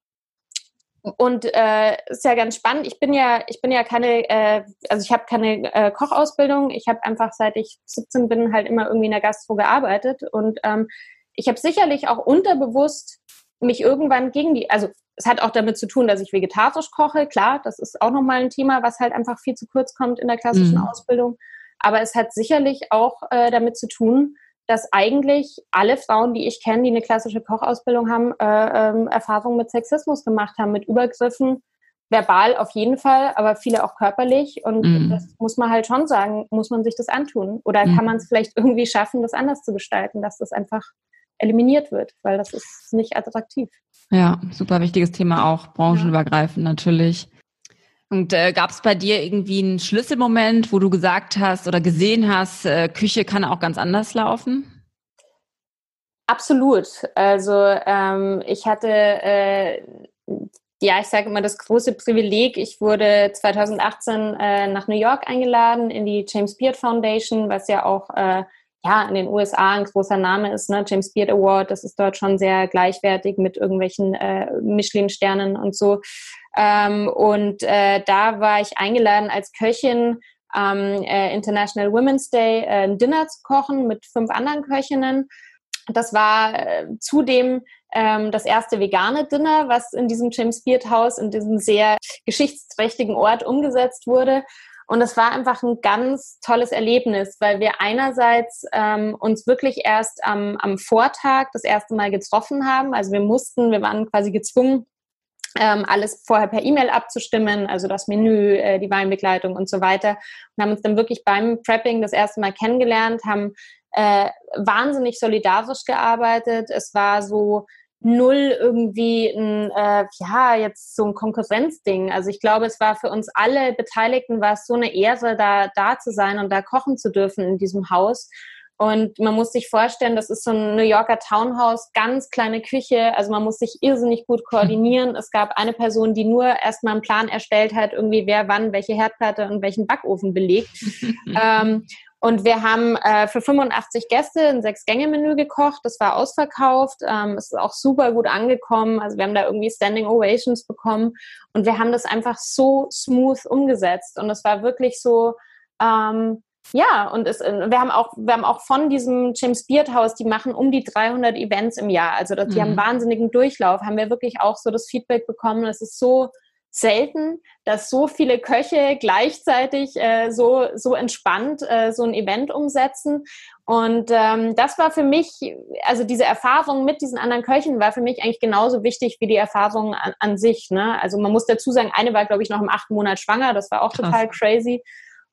und äh, ist ja ganz spannend. Ich bin ja, ich bin ja keine, äh, also ich habe keine äh, Kochausbildung. Ich habe einfach seit ich 17 bin halt immer irgendwie in der Gastro gearbeitet und ähm, ich habe sicherlich auch unterbewusst mich irgendwann gegen die, also es hat auch damit zu tun, dass ich vegetarisch koche. Klar, das ist auch nochmal ein Thema, was halt einfach viel zu kurz kommt in der klassischen mhm. Ausbildung. Aber es hat sicherlich auch äh, damit zu tun, dass eigentlich alle Frauen, die ich kenne, die eine klassische Kochausbildung haben, äh, ähm, Erfahrungen mit Sexismus gemacht haben, mit Übergriffen, verbal auf jeden Fall, aber viele auch körperlich. Und mm. das muss man halt schon sagen, muss man sich das antun. Oder mm. kann man es vielleicht irgendwie schaffen, das anders zu gestalten, dass das einfach eliminiert wird, weil das ist nicht attraktiv. Ja, super wichtiges Thema auch, branchenübergreifend ja. natürlich. Und äh, gab es bei dir irgendwie einen Schlüsselmoment, wo du gesagt hast oder gesehen hast, äh, Küche kann auch ganz anders laufen? Absolut. Also ähm, ich hatte, äh, ja, ich sage immer das große Privileg. Ich wurde 2018 äh, nach New York eingeladen in die James Beard Foundation, was ja auch äh, ja in den USA ein großer Name ist. Ne? James Beard Award, das ist dort schon sehr gleichwertig mit irgendwelchen äh, Michelin-Sternen und so. Ähm, und äh, da war ich eingeladen als Köchin am äh, International Women's Day äh, ein Dinner zu kochen mit fünf anderen Köchinnen. Das war äh, zudem ähm, das erste vegane Dinner, was in diesem James Beard Haus, in diesem sehr geschichtsträchtigen Ort umgesetzt wurde. Und es war einfach ein ganz tolles Erlebnis, weil wir einerseits ähm, uns wirklich erst am, am Vortag das erste Mal getroffen haben. Also wir mussten, wir waren quasi gezwungen, ähm, alles vorher per E-Mail abzustimmen, also das Menü, äh, die Weinbegleitung und so weiter. Und haben uns dann wirklich beim Prepping das erste Mal kennengelernt, haben äh, wahnsinnig solidarisch gearbeitet. Es war so null irgendwie ein, äh, ja, jetzt so ein Konkurrenzding. Also ich glaube, es war für uns alle Beteiligten war es so eine Ehre, da, da zu sein und da kochen zu dürfen in diesem Haus. Und man muss sich vorstellen, das ist so ein New Yorker Townhouse, ganz kleine Küche. Also man muss sich irrsinnig gut koordinieren. Es gab eine Person, die nur erstmal einen Plan erstellt hat, irgendwie wer wann welche Herdplatte und welchen Backofen belegt. ähm, und wir haben äh, für 85 Gäste ein Sechs-Gänge-Menü gekocht. Das war ausverkauft. Ähm, es ist auch super gut angekommen. Also wir haben da irgendwie Standing Ovations bekommen. Und wir haben das einfach so smooth umgesetzt. Und es war wirklich so, ähm, ja, und es, wir haben auch, wir haben auch von diesem James Beard Haus, die machen um die 300 Events im Jahr. Also die mhm. haben wahnsinnigen Durchlauf. Haben wir wirklich auch so das Feedback bekommen. Es ist so selten, dass so viele Köche gleichzeitig äh, so, so entspannt äh, so ein Event umsetzen. Und ähm, das war für mich, also diese Erfahrung mit diesen anderen Köchen war für mich eigentlich genauso wichtig wie die Erfahrung an, an sich. Ne? Also man muss dazu sagen, eine war, glaube ich, noch im achten Monat schwanger. Das war auch Krass. total crazy.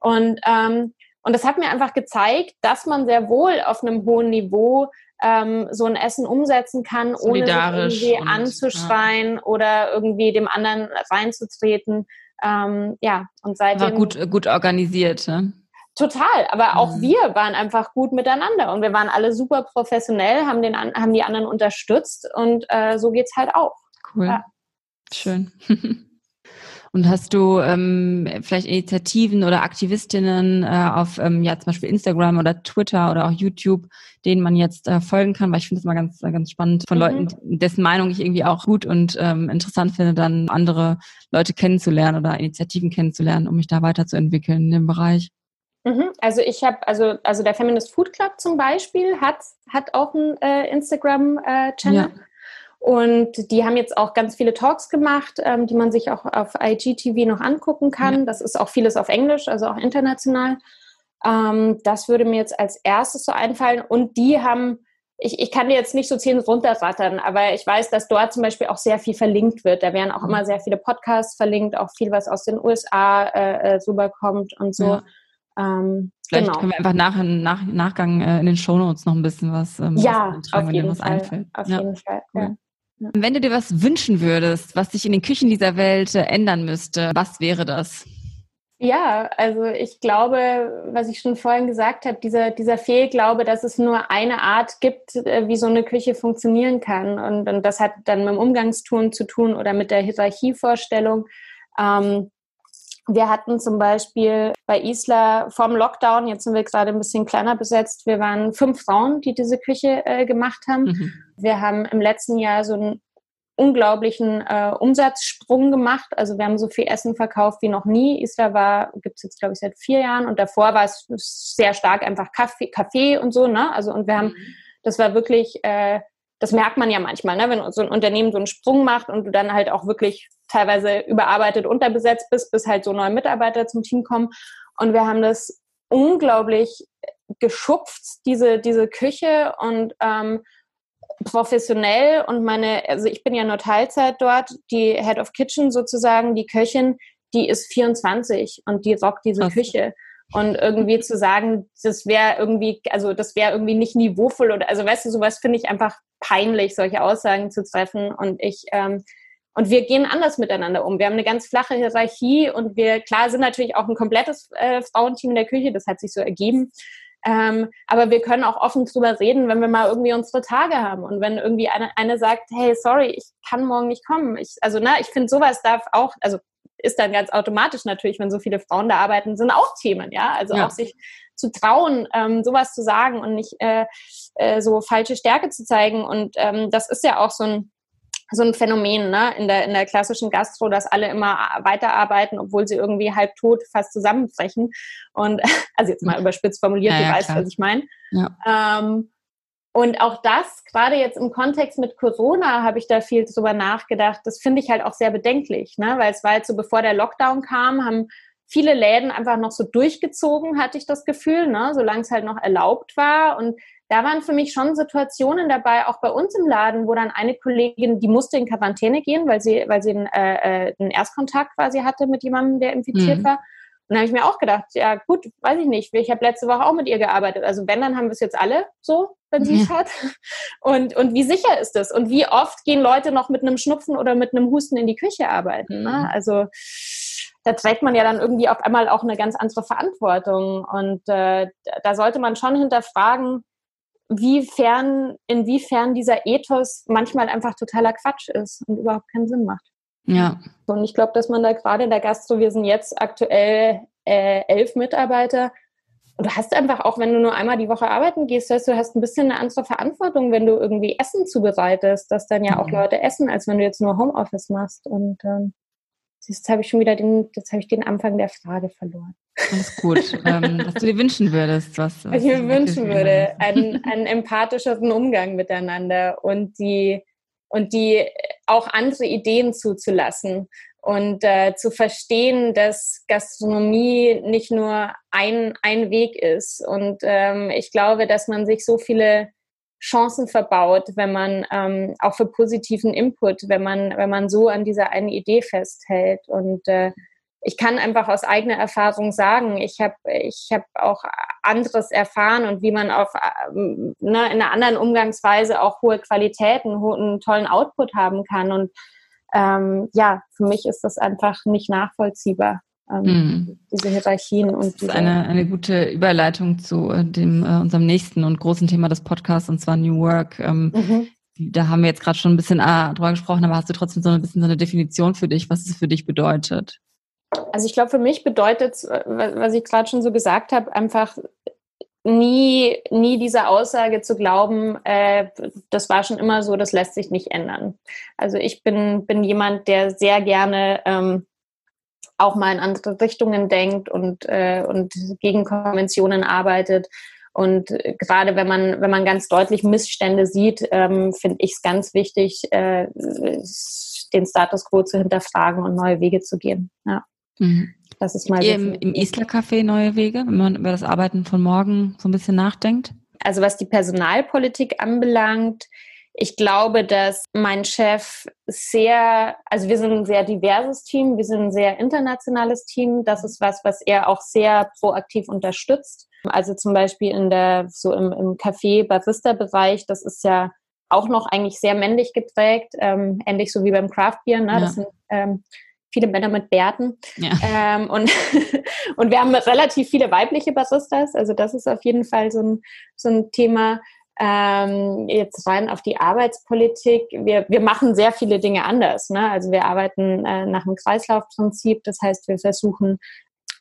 Und ähm, und das hat mir einfach gezeigt, dass man sehr wohl auf einem hohen Niveau ähm, so ein Essen umsetzen kann, ohne irgendwie und, anzuschreien ja. oder irgendwie dem anderen reinzutreten. Ähm, ja, und seitdem. War gut, gut organisiert, ne? Total, aber auch mhm. wir waren einfach gut miteinander und wir waren alle super professionell, haben, den, haben die anderen unterstützt und äh, so geht's halt auch. Cool. Ja. Schön. Und hast du ähm, vielleicht Initiativen oder Aktivistinnen äh, auf ähm, ja zum Beispiel Instagram oder Twitter oder auch YouTube, denen man jetzt äh, folgen kann? Weil ich finde es mal ganz ganz spannend von mhm. Leuten, dessen Meinung ich irgendwie auch gut und ähm, interessant finde, dann andere Leute kennenzulernen oder Initiativen kennenzulernen, um mich da weiterzuentwickeln in dem Bereich. Mhm. Also ich habe, also, also der Feminist Food Club zum Beispiel hat, hat auch einen äh, Instagram-Channel. Äh, ja. Und die haben jetzt auch ganz viele Talks gemacht, ähm, die man sich auch auf IGTV noch angucken kann. Ja. Das ist auch vieles auf Englisch, also auch international. Ähm, das würde mir jetzt als erstes so einfallen. Und die haben, ich, ich kann dir jetzt nicht so zehn runterrattern, aber ich weiß, dass dort zum Beispiel auch sehr viel verlinkt wird. Da werden auch mhm. immer sehr viele Podcasts verlinkt, auch viel, was aus den USA äh, äh, rüberkommt und so. Ja. Ähm, Vielleicht genau. können wir einfach nach, nach Nachgang äh, in den Shownotes noch ein bisschen was, ähm, ja, auf jeden was Fall. einfällt. Auf ja. jeden Fall. Ja. Wenn du dir was wünschen würdest, was sich in den Küchen dieser Welt äh, ändern müsste, was wäre das? Ja, also ich glaube, was ich schon vorhin gesagt habe, dieser, dieser Fehlglaube, dass es nur eine Art gibt, äh, wie so eine Küche funktionieren kann. Und, und das hat dann mit dem Umgangston zu tun oder mit der Hierarchievorstellung. Ähm, wir hatten zum Beispiel bei Isla vorm Lockdown, jetzt sind wir gerade ein bisschen kleiner besetzt, wir waren fünf Frauen, die diese Küche äh, gemacht haben. Mhm. Wir haben im letzten Jahr so einen unglaublichen äh, Umsatzsprung gemacht. Also wir haben so viel Essen verkauft wie noch nie. Isla war, gibt es jetzt glaube ich seit vier Jahren und davor war es sehr stark einfach Kaffee, Kaffee und so. Ne? Also und wir haben, mhm. das war wirklich äh, das merkt man ja manchmal, ne? wenn so ein Unternehmen so einen Sprung macht und du dann halt auch wirklich teilweise überarbeitet unterbesetzt bist, bis halt so neue Mitarbeiter zum Team kommen. Und wir haben das unglaublich geschupft, diese, diese Küche und ähm, professionell und meine, also ich bin ja nur Teilzeit dort, die Head of Kitchen sozusagen, die Köchin, die ist 24 und die rockt diese Krass. Küche. Und irgendwie zu sagen, das wäre irgendwie, also das wäre irgendwie nicht niveauvoll oder also weißt du, sowas finde ich einfach peinlich, solche Aussagen zu treffen. Und ich, ähm, und wir gehen anders miteinander um. Wir haben eine ganz flache Hierarchie und wir, klar, sind natürlich auch ein komplettes äh, Frauenteam in der Küche, das hat sich so ergeben. Ähm, aber wir können auch offen drüber reden, wenn wir mal irgendwie unsere Tage haben. Und wenn irgendwie eine, eine sagt, hey, sorry, ich kann morgen nicht kommen. Ich, also, ne, ich finde, sowas darf auch, also ist dann ganz automatisch natürlich, wenn so viele Frauen da arbeiten, sind auch Themen, ja. Also ja. auch sich zu trauen, ähm, sowas zu sagen und nicht äh, äh, so falsche Stärke zu zeigen. Und ähm, das ist ja auch so ein so ein Phänomen ne? in, der, in der klassischen Gastro, dass alle immer weiterarbeiten, obwohl sie irgendwie halb tot fast zusammenbrechen. Und also jetzt mal überspitzt formuliert, ja, du ja, weißt, klar. was ich meine. Ja. Ähm, und auch das, gerade jetzt im Kontext mit Corona, habe ich da viel drüber nachgedacht. Das finde ich halt auch sehr bedenklich, ne? weil es war jetzt so, bevor der Lockdown kam, haben viele Läden einfach noch so durchgezogen, hatte ich das Gefühl, ne? solange es halt noch erlaubt war. Und da waren für mich schon Situationen dabei, auch bei uns im Laden, wo dann eine Kollegin, die musste in Quarantäne gehen, weil sie, weil sie einen, äh, äh einen Erstkontakt quasi hatte mit jemandem, der infiziert mhm. war. Und da habe ich mir auch gedacht, ja gut, weiß ich nicht, ich habe letzte Woche auch mit ihr gearbeitet. Also wenn, dann haben wir es jetzt alle so, wenn sie es ja. hat. Und, und wie sicher ist das? Und wie oft gehen Leute noch mit einem Schnupfen oder mit einem Husten in die Küche arbeiten? Ne? Mhm. Also da trägt man ja dann irgendwie auf einmal auch eine ganz andere Verantwortung. Und äh, da sollte man schon hinterfragen, wiefern, inwiefern dieser Ethos manchmal einfach totaler Quatsch ist und überhaupt keinen Sinn macht. Ja. Und ich glaube, dass man da gerade in der Gastro, wir sind jetzt aktuell äh, elf Mitarbeiter. Und du hast einfach auch, wenn du nur einmal die Woche arbeiten gehst, heißt, du hast ein bisschen eine andere Verantwortung, wenn du irgendwie Essen zubereitest, dass dann ja auch mhm. Leute essen, als wenn du jetzt nur Homeoffice machst. Und ähm, jetzt habe ich schon wieder den, jetzt habe ich den Anfang der Frage verloren. Alles gut. ähm, was du dir wünschen würdest, was, was ich mir wünschen würde, einen, einen empathischeren Umgang miteinander und die und die auch andere Ideen zuzulassen und äh, zu verstehen, dass Gastronomie nicht nur ein, ein Weg ist. Und ähm, ich glaube, dass man sich so viele Chancen verbaut, wenn man ähm, auch für positiven Input, wenn man, wenn man so an dieser einen Idee festhält. Und äh, ich kann einfach aus eigener Erfahrung sagen, ich habe ich hab auch anderes erfahren und wie man auf ähm, ne, in einer anderen Umgangsweise auch hohe Qualitäten, einen tollen Output haben kann. Und ähm, ja, für mich ist das einfach nicht nachvollziehbar. Ähm, mhm. Diese Hierarchien und das ist eine, eine gute Überleitung zu äh, dem äh, unserem nächsten und großen Thema des Podcasts und zwar New Work. Ähm, mhm da haben wir jetzt gerade schon ein bisschen äh, drüber gesprochen, aber hast du trotzdem so ein bisschen so eine Definition für dich, was es für dich bedeutet? Also ich glaube, für mich bedeutet es, was ich gerade schon so gesagt habe, einfach nie, nie diese Aussage zu glauben, äh, das war schon immer so, das lässt sich nicht ändern. Also ich bin, bin jemand, der sehr gerne ähm, auch mal in andere Richtungen denkt und, äh, und gegen Konventionen arbeitet. Und gerade wenn man, wenn man ganz deutlich Missstände sieht, ähm, finde ich es ganz wichtig, äh, den Status quo zu hinterfragen und neue Wege zu gehen. Ja. Mhm. Das ist mal Im, im Isler Café neue Wege, wenn man über das Arbeiten von morgen so ein bisschen nachdenkt? Also was die Personalpolitik anbelangt, ich glaube, dass mein Chef sehr, also wir sind ein sehr diverses Team, wir sind ein sehr internationales Team. Das ist was, was er auch sehr proaktiv unterstützt. Also zum Beispiel in der, so im, im Café-Barista-Bereich, das ist ja auch noch eigentlich sehr männlich geprägt, ähm, ähnlich so wie beim Craft Beer. Ne? Ja. Das sind ähm, viele Männer mit Bärten. Ja. Ähm, und, und wir haben relativ viele weibliche Baristas. Also das ist auf jeden Fall so ein, so ein Thema. Ähm, jetzt rein auf die Arbeitspolitik. Wir, wir machen sehr viele Dinge anders. Ne? Also wir arbeiten äh, nach dem Kreislaufprinzip. Das heißt, wir versuchen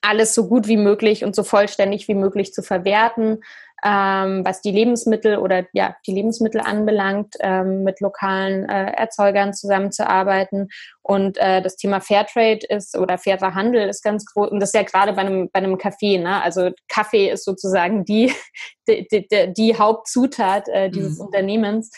alles so gut wie möglich und so vollständig wie möglich zu verwerten ähm, was die Lebensmittel oder ja die Lebensmittel anbelangt, ähm, mit lokalen äh, Erzeugern zusammenzuarbeiten. Und äh, das Thema Fairtrade ist oder fairer Handel ist ganz groß. Und das ist ja gerade bei einem bei einem Kaffee. Ne? Also Kaffee ist sozusagen die die, die, die Hauptzutat äh, dieses mhm. Unternehmens.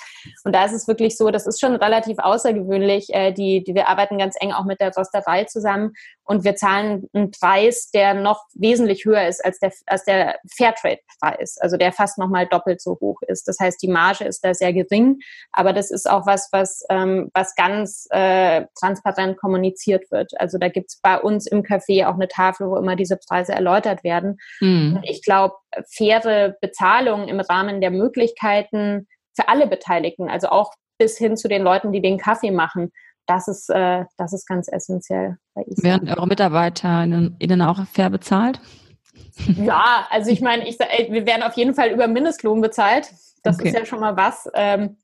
Und da ist es wirklich so, das ist schon relativ außergewöhnlich. Äh, die, die wir arbeiten ganz eng auch mit der Rösterei zusammen und wir zahlen einen Preis, der noch wesentlich höher ist als der als der Fairtrade-Preis. Also der fast nochmal doppelt so hoch ist. Das heißt, die Marge ist da sehr gering, aber das ist auch was, was, ähm, was ganz äh, transparent kommuniziert wird. Also da gibt es bei uns im Café auch eine Tafel, wo immer diese Preise erläutert werden. Mhm. Ich glaube, faire Bezahlung im Rahmen der Möglichkeiten für alle Beteiligten, also auch bis hin zu den Leuten, die den Kaffee machen, das ist, äh, das ist ganz essentiell bei ISA. Werden eure Mitarbeiter Ihnen auch fair bezahlt? Ja, also ich meine, ich, wir werden auf jeden Fall über Mindestlohn bezahlt. Das okay. ist ja schon mal was. Ähm,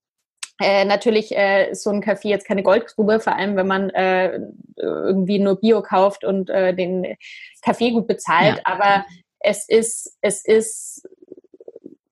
äh, natürlich äh, ist so ein Kaffee jetzt keine Goldgrube, vor allem wenn man äh, irgendwie nur Bio kauft und äh, den Kaffee gut bezahlt. Ja. Aber es ist, es ist,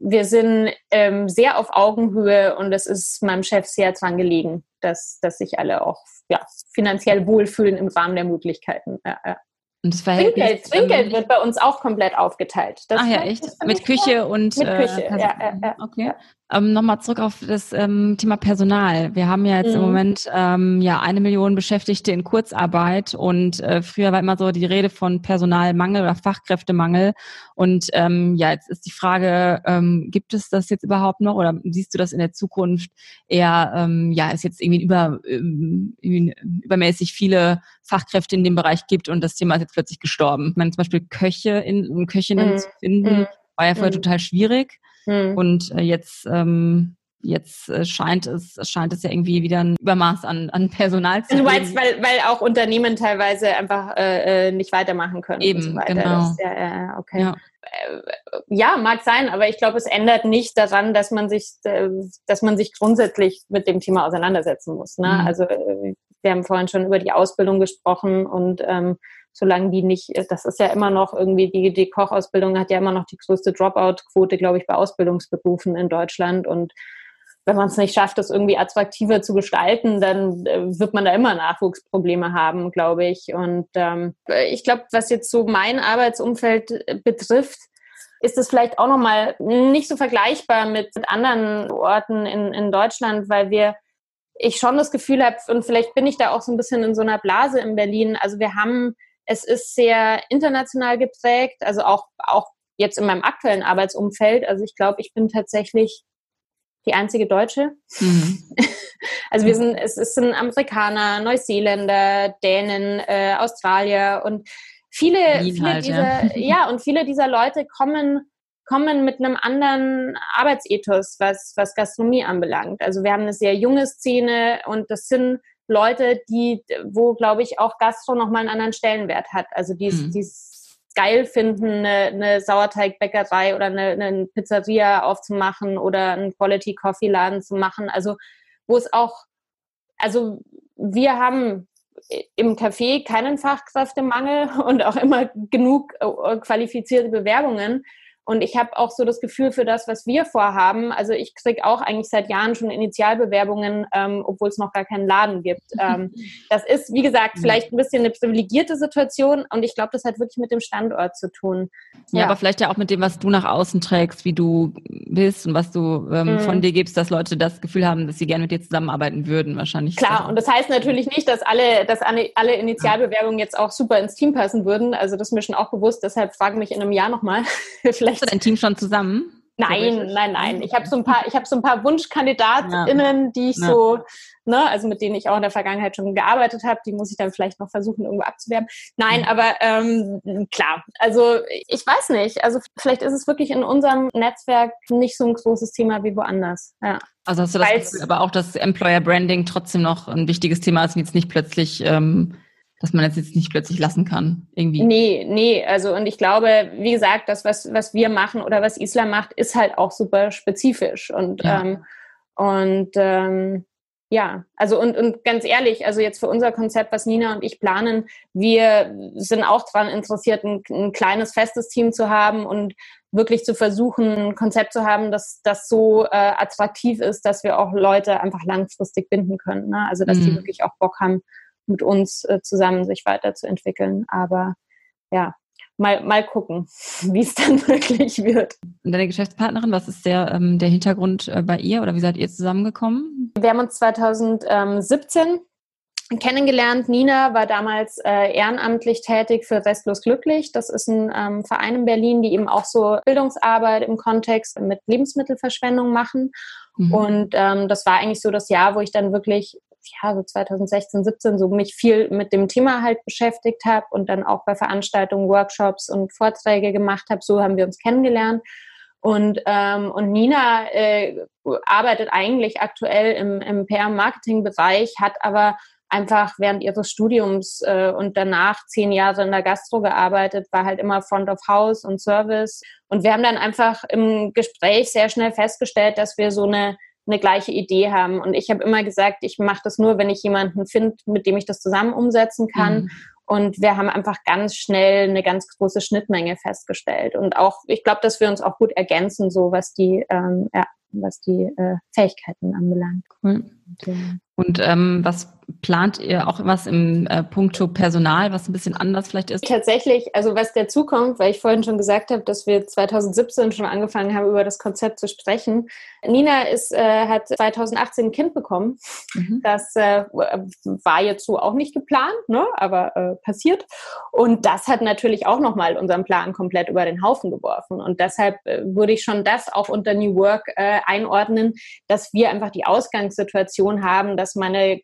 wir sind ähm, sehr auf Augenhöhe und es ist meinem Chef sehr dran gelegen, dass, dass sich alle auch ja, finanziell wohlfühlen im Rahmen der Möglichkeiten. Ja, ja. Und das Trinkgeld, Trinkgeld wird bei uns auch komplett aufgeteilt. Das ah ja, echt? Mit Küche und mit Küche, äh, ja, ja, ja. Okay. Ähm, Nochmal zurück auf das ähm, Thema Personal. Wir haben ja jetzt mhm. im Moment ähm, ja eine Million Beschäftigte in Kurzarbeit und äh, früher war immer so die Rede von Personalmangel oder Fachkräftemangel. Und ähm, ja, jetzt ist die Frage, ähm, gibt es das jetzt überhaupt noch oder siehst du das in der Zukunft eher, ähm, ja, es jetzt irgendwie über, ähm, übermäßig viele Fachkräfte in dem Bereich gibt und das Thema ist jetzt plötzlich gestorben. Ich meine, zum Beispiel Köche in, Köchinnen mhm. zu finden, mhm. war ja vorher mhm. total schwierig. Mhm. Und äh, jetzt, ähm, jetzt äh, scheint es, scheint es ja irgendwie wieder ein Übermaß an, an Personal zu geben. Du meinst, weil, weil auch Unternehmen teilweise einfach äh, äh nicht weitermachen können. Eben, so genau. Das, ja, ja, okay. Ja. Äh, ja, mag sein, aber ich glaube, es ändert nicht daran, dass man sich, dass man sich grundsätzlich mit dem Thema auseinandersetzen muss. Ne? Mhm. Also wir haben vorhin schon über die Ausbildung gesprochen und ähm, solange die nicht, das ist ja immer noch irgendwie, die, die Kochausbildung hat ja immer noch die größte Dropout-Quote, glaube ich, bei Ausbildungsberufen in Deutschland und wenn man es nicht schafft, das irgendwie attraktiver zu gestalten, dann äh, wird man da immer Nachwuchsprobleme haben, glaube ich. Und ähm, ich glaube, was jetzt so mein Arbeitsumfeld äh, betrifft, ist es vielleicht auch nochmal nicht so vergleichbar mit anderen Orten in, in Deutschland, weil wir ich schon das Gefühl habe, und vielleicht bin ich da auch so ein bisschen in so einer Blase in Berlin. Also wir haben, es ist sehr international geprägt, also auch, auch jetzt in meinem aktuellen Arbeitsumfeld. Also ich glaube, ich bin tatsächlich die einzige Deutsche. Mhm. Also wir sind, es, es sind Amerikaner, Neuseeländer, Dänen, äh, Australier und viele, viele halt, dieser, ja. ja, und viele dieser Leute kommen kommen mit einem anderen Arbeitsethos, was, was Gastronomie anbelangt. Also wir haben eine sehr junge Szene und das sind Leute, die, wo, glaube ich, auch Gastro nochmal einen anderen Stellenwert hat. Also die mhm. es geil finden, eine, eine Sauerteigbäckerei oder eine, eine Pizzeria aufzumachen oder einen Quality Coffee Laden zu machen. Also wo es auch, also wir haben im Café keinen Fachkräftemangel und auch immer genug äh, qualifizierte Bewerbungen. Und ich habe auch so das Gefühl für das, was wir vorhaben. Also ich kriege auch eigentlich seit Jahren schon Initialbewerbungen, ähm, obwohl es noch gar keinen Laden gibt. Ähm, das ist, wie gesagt, vielleicht ein bisschen eine privilegierte Situation und ich glaube, das hat wirklich mit dem Standort zu tun. Ja, ja, aber vielleicht ja auch mit dem, was du nach außen trägst, wie du bist und was du ähm, mhm. von dir gibst, dass Leute das Gefühl haben, dass sie gerne mit dir zusammenarbeiten würden, wahrscheinlich. Klar, und das heißt natürlich nicht, dass alle, dass alle Initialbewerbungen jetzt auch super ins Team passen würden. Also das ist mir schon auch bewusst, deshalb frage mich in einem Jahr nochmal. vielleicht Hast du dein Team schon zusammen? Nein, nein, nein. Ich habe so ein paar, ich habe so ein paar WunschkandidatInnen, die ich ja. so, ne, also mit denen ich auch in der Vergangenheit schon gearbeitet habe, die muss ich dann vielleicht noch versuchen, irgendwo abzuwerben. Nein, ja. aber ähm, klar, also ich weiß nicht. Also vielleicht ist es wirklich in unserem Netzwerk nicht so ein großes Thema wie woanders. Ja. Also hast du das Gefühl, aber auch das Employer Branding trotzdem noch ein wichtiges Thema ist und jetzt nicht plötzlich ähm, dass man das jetzt nicht plötzlich lassen kann, irgendwie. Nee, nee, also und ich glaube, wie gesagt, das, was, was wir machen oder was Islam macht, ist halt auch super spezifisch und, ja. ähm, und ähm, ja, also und, und ganz ehrlich, also jetzt für unser Konzept, was Nina und ich planen, wir sind auch daran interessiert, ein, ein kleines, festes Team zu haben und wirklich zu versuchen, ein Konzept zu haben, das, das so äh, attraktiv ist, dass wir auch Leute einfach langfristig binden können. Ne? Also dass mhm. die wirklich auch Bock haben, mit uns äh, zusammen sich weiterzuentwickeln. Aber ja, mal, mal gucken, wie es dann wirklich wird. Und deine Geschäftspartnerin, was ist der, ähm, der Hintergrund äh, bei ihr oder wie seid ihr zusammengekommen? Wir haben uns 2017 kennengelernt. Nina war damals äh, ehrenamtlich tätig für Restlos Glücklich. Das ist ein ähm, Verein in Berlin, die eben auch so Bildungsarbeit im Kontext mit Lebensmittelverschwendung machen. Mhm. Und ähm, das war eigentlich so das Jahr, wo ich dann wirklich ja, so 2016, 17 so mich viel mit dem Thema halt beschäftigt habe und dann auch bei Veranstaltungen, Workshops und Vorträge gemacht habe. So haben wir uns kennengelernt. Und, ähm, und Nina äh, arbeitet eigentlich aktuell im, im PR-Marketing-Bereich, hat aber einfach während ihres Studiums äh, und danach zehn Jahre in der Gastro gearbeitet, war halt immer Front of House und Service. Und wir haben dann einfach im Gespräch sehr schnell festgestellt, dass wir so eine eine gleiche Idee haben. Und ich habe immer gesagt, ich mache das nur, wenn ich jemanden finde, mit dem ich das zusammen umsetzen kann. Mhm. Und wir haben einfach ganz schnell eine ganz große Schnittmenge festgestellt. Und auch, ich glaube, dass wir uns auch gut ergänzen, so was die, ähm, ja, was die äh, Fähigkeiten anbelangt. Cool. Und ähm, was plant ihr auch was im äh, Punkto Personal, was ein bisschen anders vielleicht ist? Tatsächlich, also was dazu kommt, weil ich vorhin schon gesagt habe, dass wir 2017 schon angefangen haben, über das Konzept zu sprechen. Nina ist, äh, hat 2018 ein Kind bekommen. Mhm. Das äh, war jetzt so auch nicht geplant, ne? aber äh, passiert. Und das hat natürlich auch nochmal unseren Plan komplett über den Haufen geworfen. Und deshalb äh, würde ich schon das auch unter New Work äh, einordnen, dass wir einfach die Ausgangssituation haben, dass meine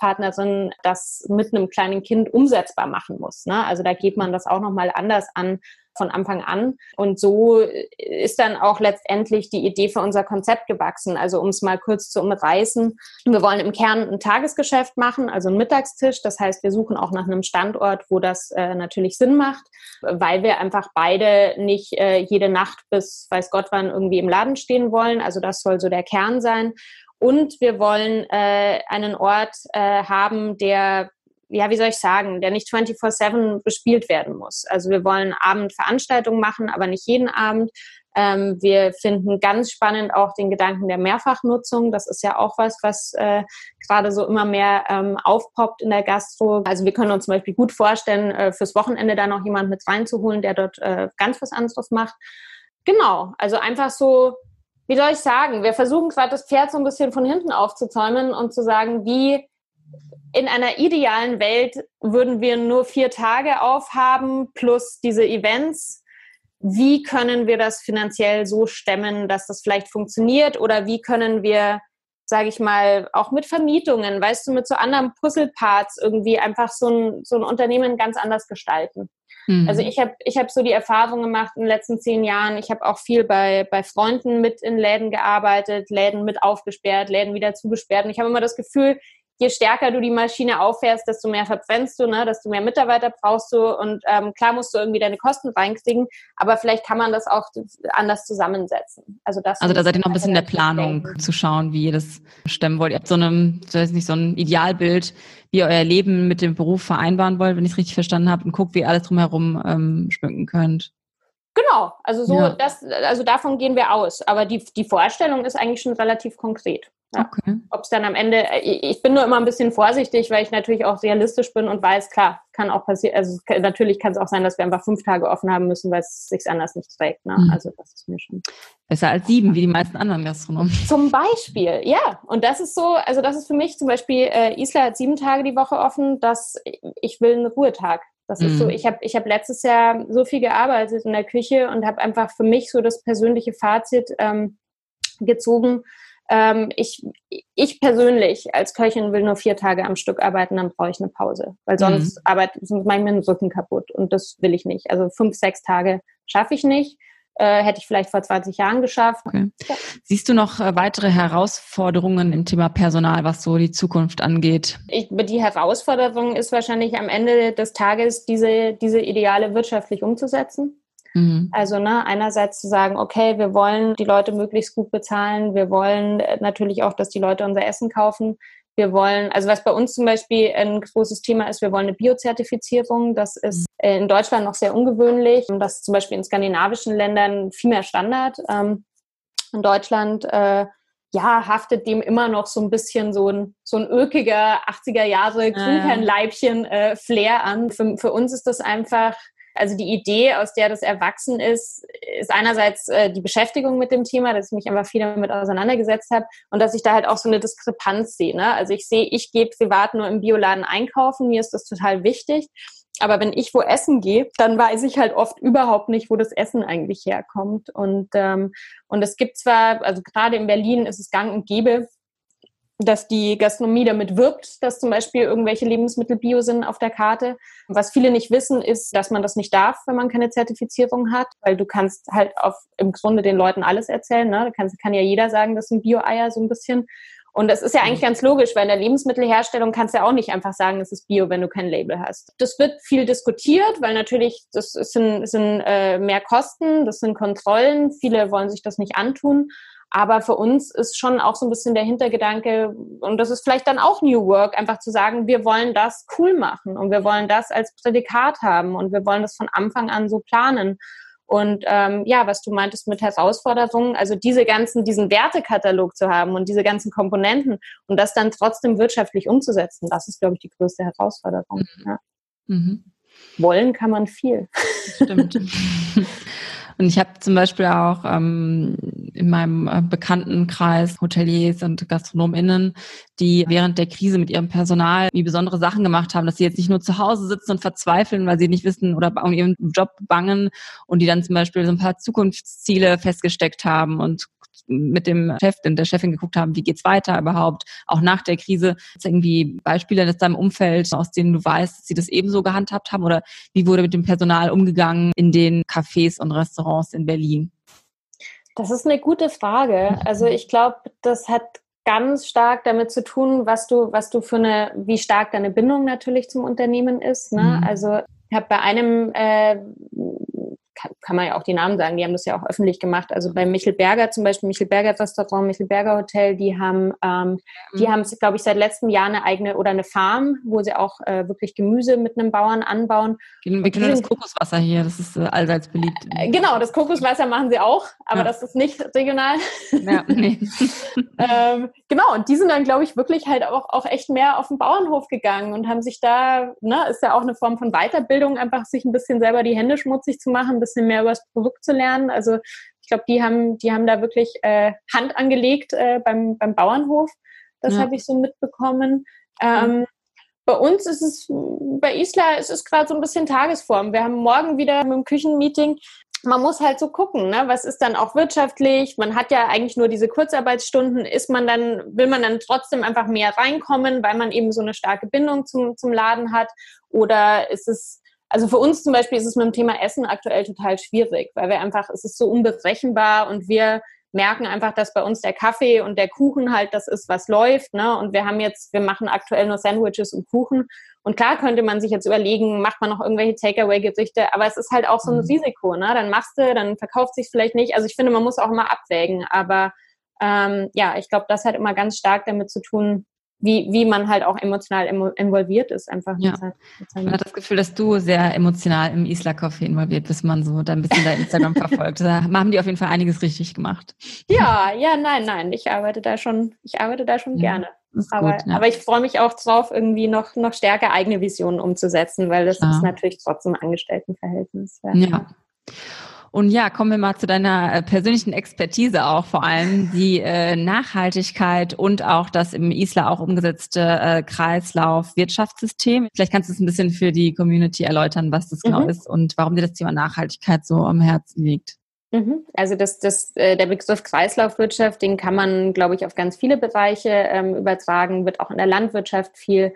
Gründungspartnerin das mit einem kleinen Kind umsetzbar machen muss. Ne? Also da geht man das auch nochmal anders an von Anfang an. Und so ist dann auch letztendlich die Idee für unser Konzept gewachsen. Also um es mal kurz zu umreißen. Wir wollen im Kern ein Tagesgeschäft machen, also einen Mittagstisch. Das heißt, wir suchen auch nach einem Standort, wo das äh, natürlich Sinn macht, weil wir einfach beide nicht äh, jede Nacht bis weiß Gott wann irgendwie im Laden stehen wollen. Also das soll so der Kern sein. Und wir wollen äh, einen Ort äh, haben, der ja, wie soll ich sagen, der nicht 24-7 bespielt werden muss. Also wir wollen Abendveranstaltungen machen, aber nicht jeden Abend. Ähm, wir finden ganz spannend auch den Gedanken der Mehrfachnutzung. Das ist ja auch was, was äh, gerade so immer mehr ähm, aufpoppt in der Gastro. Also wir können uns zum Beispiel gut vorstellen, äh, fürs Wochenende da noch jemand mit reinzuholen, der dort äh, ganz was anderes macht. Genau, also einfach so, wie soll ich sagen, wir versuchen gerade das Pferd so ein bisschen von hinten aufzuzäumen und zu sagen, wie in einer idealen Welt würden wir nur vier Tage aufhaben plus diese Events. Wie können wir das finanziell so stemmen, dass das vielleicht funktioniert? Oder wie können wir, sage ich mal, auch mit Vermietungen, weißt du, mit so anderen Puzzleparts irgendwie einfach so ein, so ein Unternehmen ganz anders gestalten? Mhm. Also ich habe ich hab so die Erfahrung gemacht in den letzten zehn Jahren. Ich habe auch viel bei, bei Freunden mit in Läden gearbeitet, Läden mit aufgesperrt, Läden wieder zugesperrt. Und ich habe immer das Gefühl, je stärker du die Maschine auffährst, desto mehr verbrennst du, ne? desto mehr Mitarbeiter brauchst du und ähm, klar musst du irgendwie deine Kosten reinkriegen, aber vielleicht kann man das auch anders zusammensetzen. Also, das also da seid ihr noch ein bisschen in der Planung denken. zu schauen, wie ihr das stemmen wollt. Ihr habt so, eine, so, nicht, so ein Idealbild, wie ihr euer Leben mit dem Beruf vereinbaren wollt, wenn ich es richtig verstanden habe, und guckt, wie ihr alles drumherum ähm, schmücken könnt. Genau, also so, ja. das, also davon gehen wir aus. Aber die, die Vorstellung ist eigentlich schon relativ konkret. Ja. Okay. Ob es dann am Ende, ich bin nur immer ein bisschen vorsichtig, weil ich natürlich auch realistisch bin und weiß, klar, kann auch passieren, also natürlich kann es auch sein, dass wir einfach fünf Tage offen haben müssen, weil es sich anders nicht trägt. Ne? Mhm. Also das ist mir schon. Besser als sieben, wie die meisten anderen Gastronomen. Zum Beispiel, ja. Und das ist so, also das ist für mich zum Beispiel, äh, Isla hat sieben Tage die Woche offen, dass ich will einen Ruhetag. Das mhm. ist so, mhm. ich habe ich hab letztes Jahr so viel gearbeitet in der Küche und habe einfach für mich so das persönliche Fazit ähm, gezogen. Ähm, ich, ich persönlich als Köchin will nur vier Tage am Stück arbeiten, dann brauche ich eine Pause. Weil mhm. sonst mhm. arbeite, sonst mache ich mir den Rücken kaputt und das will ich nicht. Also fünf, sechs Tage schaffe ich nicht äh, hätte ich vielleicht vor 20 Jahren geschafft. Okay. Ja. Siehst du noch äh, weitere Herausforderungen im Thema Personal, was so die Zukunft angeht? Ich, die Herausforderung ist wahrscheinlich am Ende des Tages, diese, diese Ideale wirtschaftlich umzusetzen. Mhm. Also ne, einerseits zu sagen, okay, wir wollen die Leute möglichst gut bezahlen, wir wollen äh, natürlich auch, dass die Leute unser Essen kaufen. Wir wollen, also was bei uns zum Beispiel ein großes Thema ist, wir wollen eine Biozertifizierung. Das ist äh, in Deutschland noch sehr ungewöhnlich. Das ist zum Beispiel in skandinavischen Ländern viel mehr Standard. Ähm, in Deutschland äh, ja, haftet dem immer noch so ein bisschen so ein, so ein ökiger 80er Jahre Grünkernleibchen äh, Flair an. Für, für uns ist das einfach also die Idee, aus der das erwachsen ist, ist einerseits äh, die Beschäftigung mit dem Thema, dass ich mich einfach viel damit auseinandergesetzt habe und dass ich da halt auch so eine Diskrepanz sehe. Ne? Also ich sehe, ich gehe privat nur im Bioladen einkaufen, mir ist das total wichtig. Aber wenn ich wo essen gehe, dann weiß ich halt oft überhaupt nicht, wo das Essen eigentlich herkommt. Und, ähm, und es gibt zwar, also gerade in Berlin ist es gang und gäbe, dass die Gastronomie damit wirbt, dass zum Beispiel irgendwelche Lebensmittel bio sind auf der Karte. Was viele nicht wissen, ist, dass man das nicht darf, wenn man keine Zertifizierung hat, weil du kannst halt auf im Grunde den Leuten alles erzählen. Ne? Da kann, kann ja jeder sagen, das sind Bio-Eier so ein bisschen. Und das ist ja eigentlich ganz logisch, weil in der Lebensmittelherstellung kannst du ja auch nicht einfach sagen, es ist Bio, wenn du kein Label hast. Das wird viel diskutiert, weil natürlich das sind, sind äh, mehr Kosten, das sind Kontrollen. Viele wollen sich das nicht antun. Aber für uns ist schon auch so ein bisschen der Hintergedanke, und das ist vielleicht dann auch New Work, einfach zu sagen, wir wollen das cool machen und wir wollen das als Prädikat haben und wir wollen das von Anfang an so planen. Und ähm, ja, was du meintest mit Herausforderungen, also diese ganzen, diesen Wertekatalog zu haben und diese ganzen Komponenten und das dann trotzdem wirtschaftlich umzusetzen, das ist, glaube ich, die größte Herausforderung. Mhm. Ja. Mhm. Wollen kann man viel. Stimmt. Und ich habe zum Beispiel auch ähm, in meinem äh, Bekanntenkreis Hoteliers und GastronomInnen, die während der Krise mit ihrem Personal wie besondere Sachen gemacht haben, dass sie jetzt nicht nur zu Hause sitzen und verzweifeln, weil sie nicht wissen oder um ihren Job bangen und die dann zum Beispiel so ein paar Zukunftsziele festgesteckt haben und mit dem Chef und der Chefin geguckt haben, wie geht's weiter überhaupt, auch nach der Krise. Ist irgendwie Beispiele aus deinem Umfeld, aus denen du weißt, dass sie das ebenso gehandhabt haben oder wie wurde mit dem Personal umgegangen in den Cafés und Restaurants in Berlin? Das ist eine gute Frage. Also ich glaube, das hat ganz stark damit zu tun, was du, was du für eine, wie stark deine Bindung natürlich zum Unternehmen ist. Ne? Mhm. Also ich habe bei einem äh, kann, kann man ja auch die Namen sagen, die haben das ja auch öffentlich gemacht. Also bei Michel Berger zum Beispiel, Michel Berger Restaurant, Michel Berger Hotel, die haben, ähm, die mhm. haben, glaube ich, seit letztem Jahr eine eigene oder eine Farm, wo sie auch äh, wirklich Gemüse mit einem Bauern anbauen. Wir kennen das Kokoswasser hier, das ist äh, allseits beliebt. Äh, genau, das Kokoswasser machen sie auch, aber ja. das ist nicht regional. Ja, nee. ähm, genau, und die sind dann, glaube ich, wirklich halt auch, auch echt mehr auf den Bauernhof gegangen und haben sich da, ne, ist ja auch eine Form von Weiterbildung, einfach sich ein bisschen selber die Hände schmutzig zu machen, ein bisschen mehr über das Produkt zu lernen. Also ich glaube, die haben, die haben da wirklich äh, Hand angelegt äh, beim, beim Bauernhof. Das ja. habe ich so mitbekommen. Ähm, bei uns ist es, bei Isla ist es gerade so ein bisschen Tagesform. Wir haben morgen wieder mit dem Küchenmeeting. Man muss halt so gucken, ne? was ist dann auch wirtschaftlich. Man hat ja eigentlich nur diese Kurzarbeitsstunden. Ist man dann, will man dann trotzdem einfach mehr reinkommen, weil man eben so eine starke Bindung zum, zum Laden hat? Oder ist es also für uns zum Beispiel ist es mit dem Thema Essen aktuell total schwierig, weil wir einfach, es ist so unberechenbar und wir merken einfach, dass bei uns der Kaffee und der Kuchen halt das ist, was läuft. Ne? Und wir haben jetzt, wir machen aktuell nur Sandwiches und Kuchen. Und klar könnte man sich jetzt überlegen, macht man noch irgendwelche Takeaway-Gerichte, aber es ist halt auch so ein mhm. Risiko. Ne? Dann machst du, dann verkauft sich vielleicht nicht. Also ich finde, man muss auch immer abwägen. Aber ähm, ja, ich glaube, das hat immer ganz stark damit zu tun, wie, wie man halt auch emotional involviert ist, einfach. Ja. Mit mit man hat das Gefühl, dass du sehr emotional im Isla Coffee involviert bist, man so da ein bisschen dein Instagram verfolgt. Da haben die auf jeden Fall einiges richtig gemacht. Ja, ja, nein, nein, ich arbeite da schon, ich arbeite da schon ja, gerne. Aber, gut, ja. aber ich freue mich auch drauf, irgendwie noch, noch stärker eigene Visionen umzusetzen, weil das ist natürlich trotzdem Angestelltenverhältnis. ja. Und ja, kommen wir mal zu deiner äh, persönlichen Expertise auch, vor allem die äh, Nachhaltigkeit und auch das im ISLA auch umgesetzte äh, Kreislauf-Wirtschaftssystem. Vielleicht kannst du es ein bisschen für die Community erläutern, was das genau mhm. ist und warum dir das Thema Nachhaltigkeit so am Herzen liegt. Mhm. Also das, das, äh, der Begriff Kreislaufwirtschaft, den kann man, glaube ich, auf ganz viele Bereiche ähm, übertragen, wird auch in der Landwirtschaft viel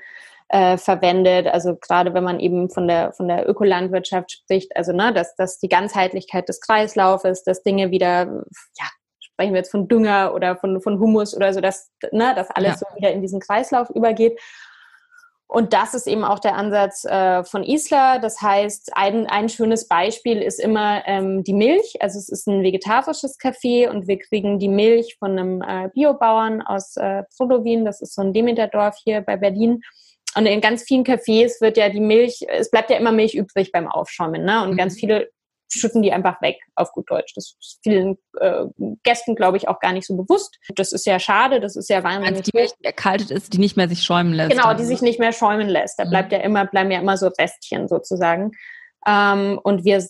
äh, verwendet. Also gerade wenn man eben von der, von der Ökolandwirtschaft spricht, also ne, dass, dass die Ganzheitlichkeit des Kreislaufes, dass Dinge wieder, ja, sprechen wir jetzt von Dünger oder von, von Humus oder so, dass, ne, dass alles ja. so wieder in diesen Kreislauf übergeht. Und das ist eben auch der Ansatz äh, von Isla. Das heißt, ein, ein schönes Beispiel ist immer ähm, die Milch. Also es ist ein vegetarisches Café und wir kriegen die Milch von einem äh, Biobauern aus äh, Prodowin. Das ist so ein Demeterdorf hier bei Berlin. Und in ganz vielen Cafés wird ja die Milch, es bleibt ja immer Milch übrig beim Aufschäumen. Ne? Und mhm. ganz viele schütten die einfach weg, auf gut Deutsch. Das ist vielen äh, Gästen, glaube ich, auch gar nicht so bewusst. Das ist ja schade, das ist ja wahnsinnig. Also die Milch, die erkaltet ist, die nicht mehr sich schäumen lässt. Genau, die sich nicht mehr schäumen lässt. Da mhm. bleibt ja immer, bleiben ja immer so Restchen sozusagen. Ähm, und wir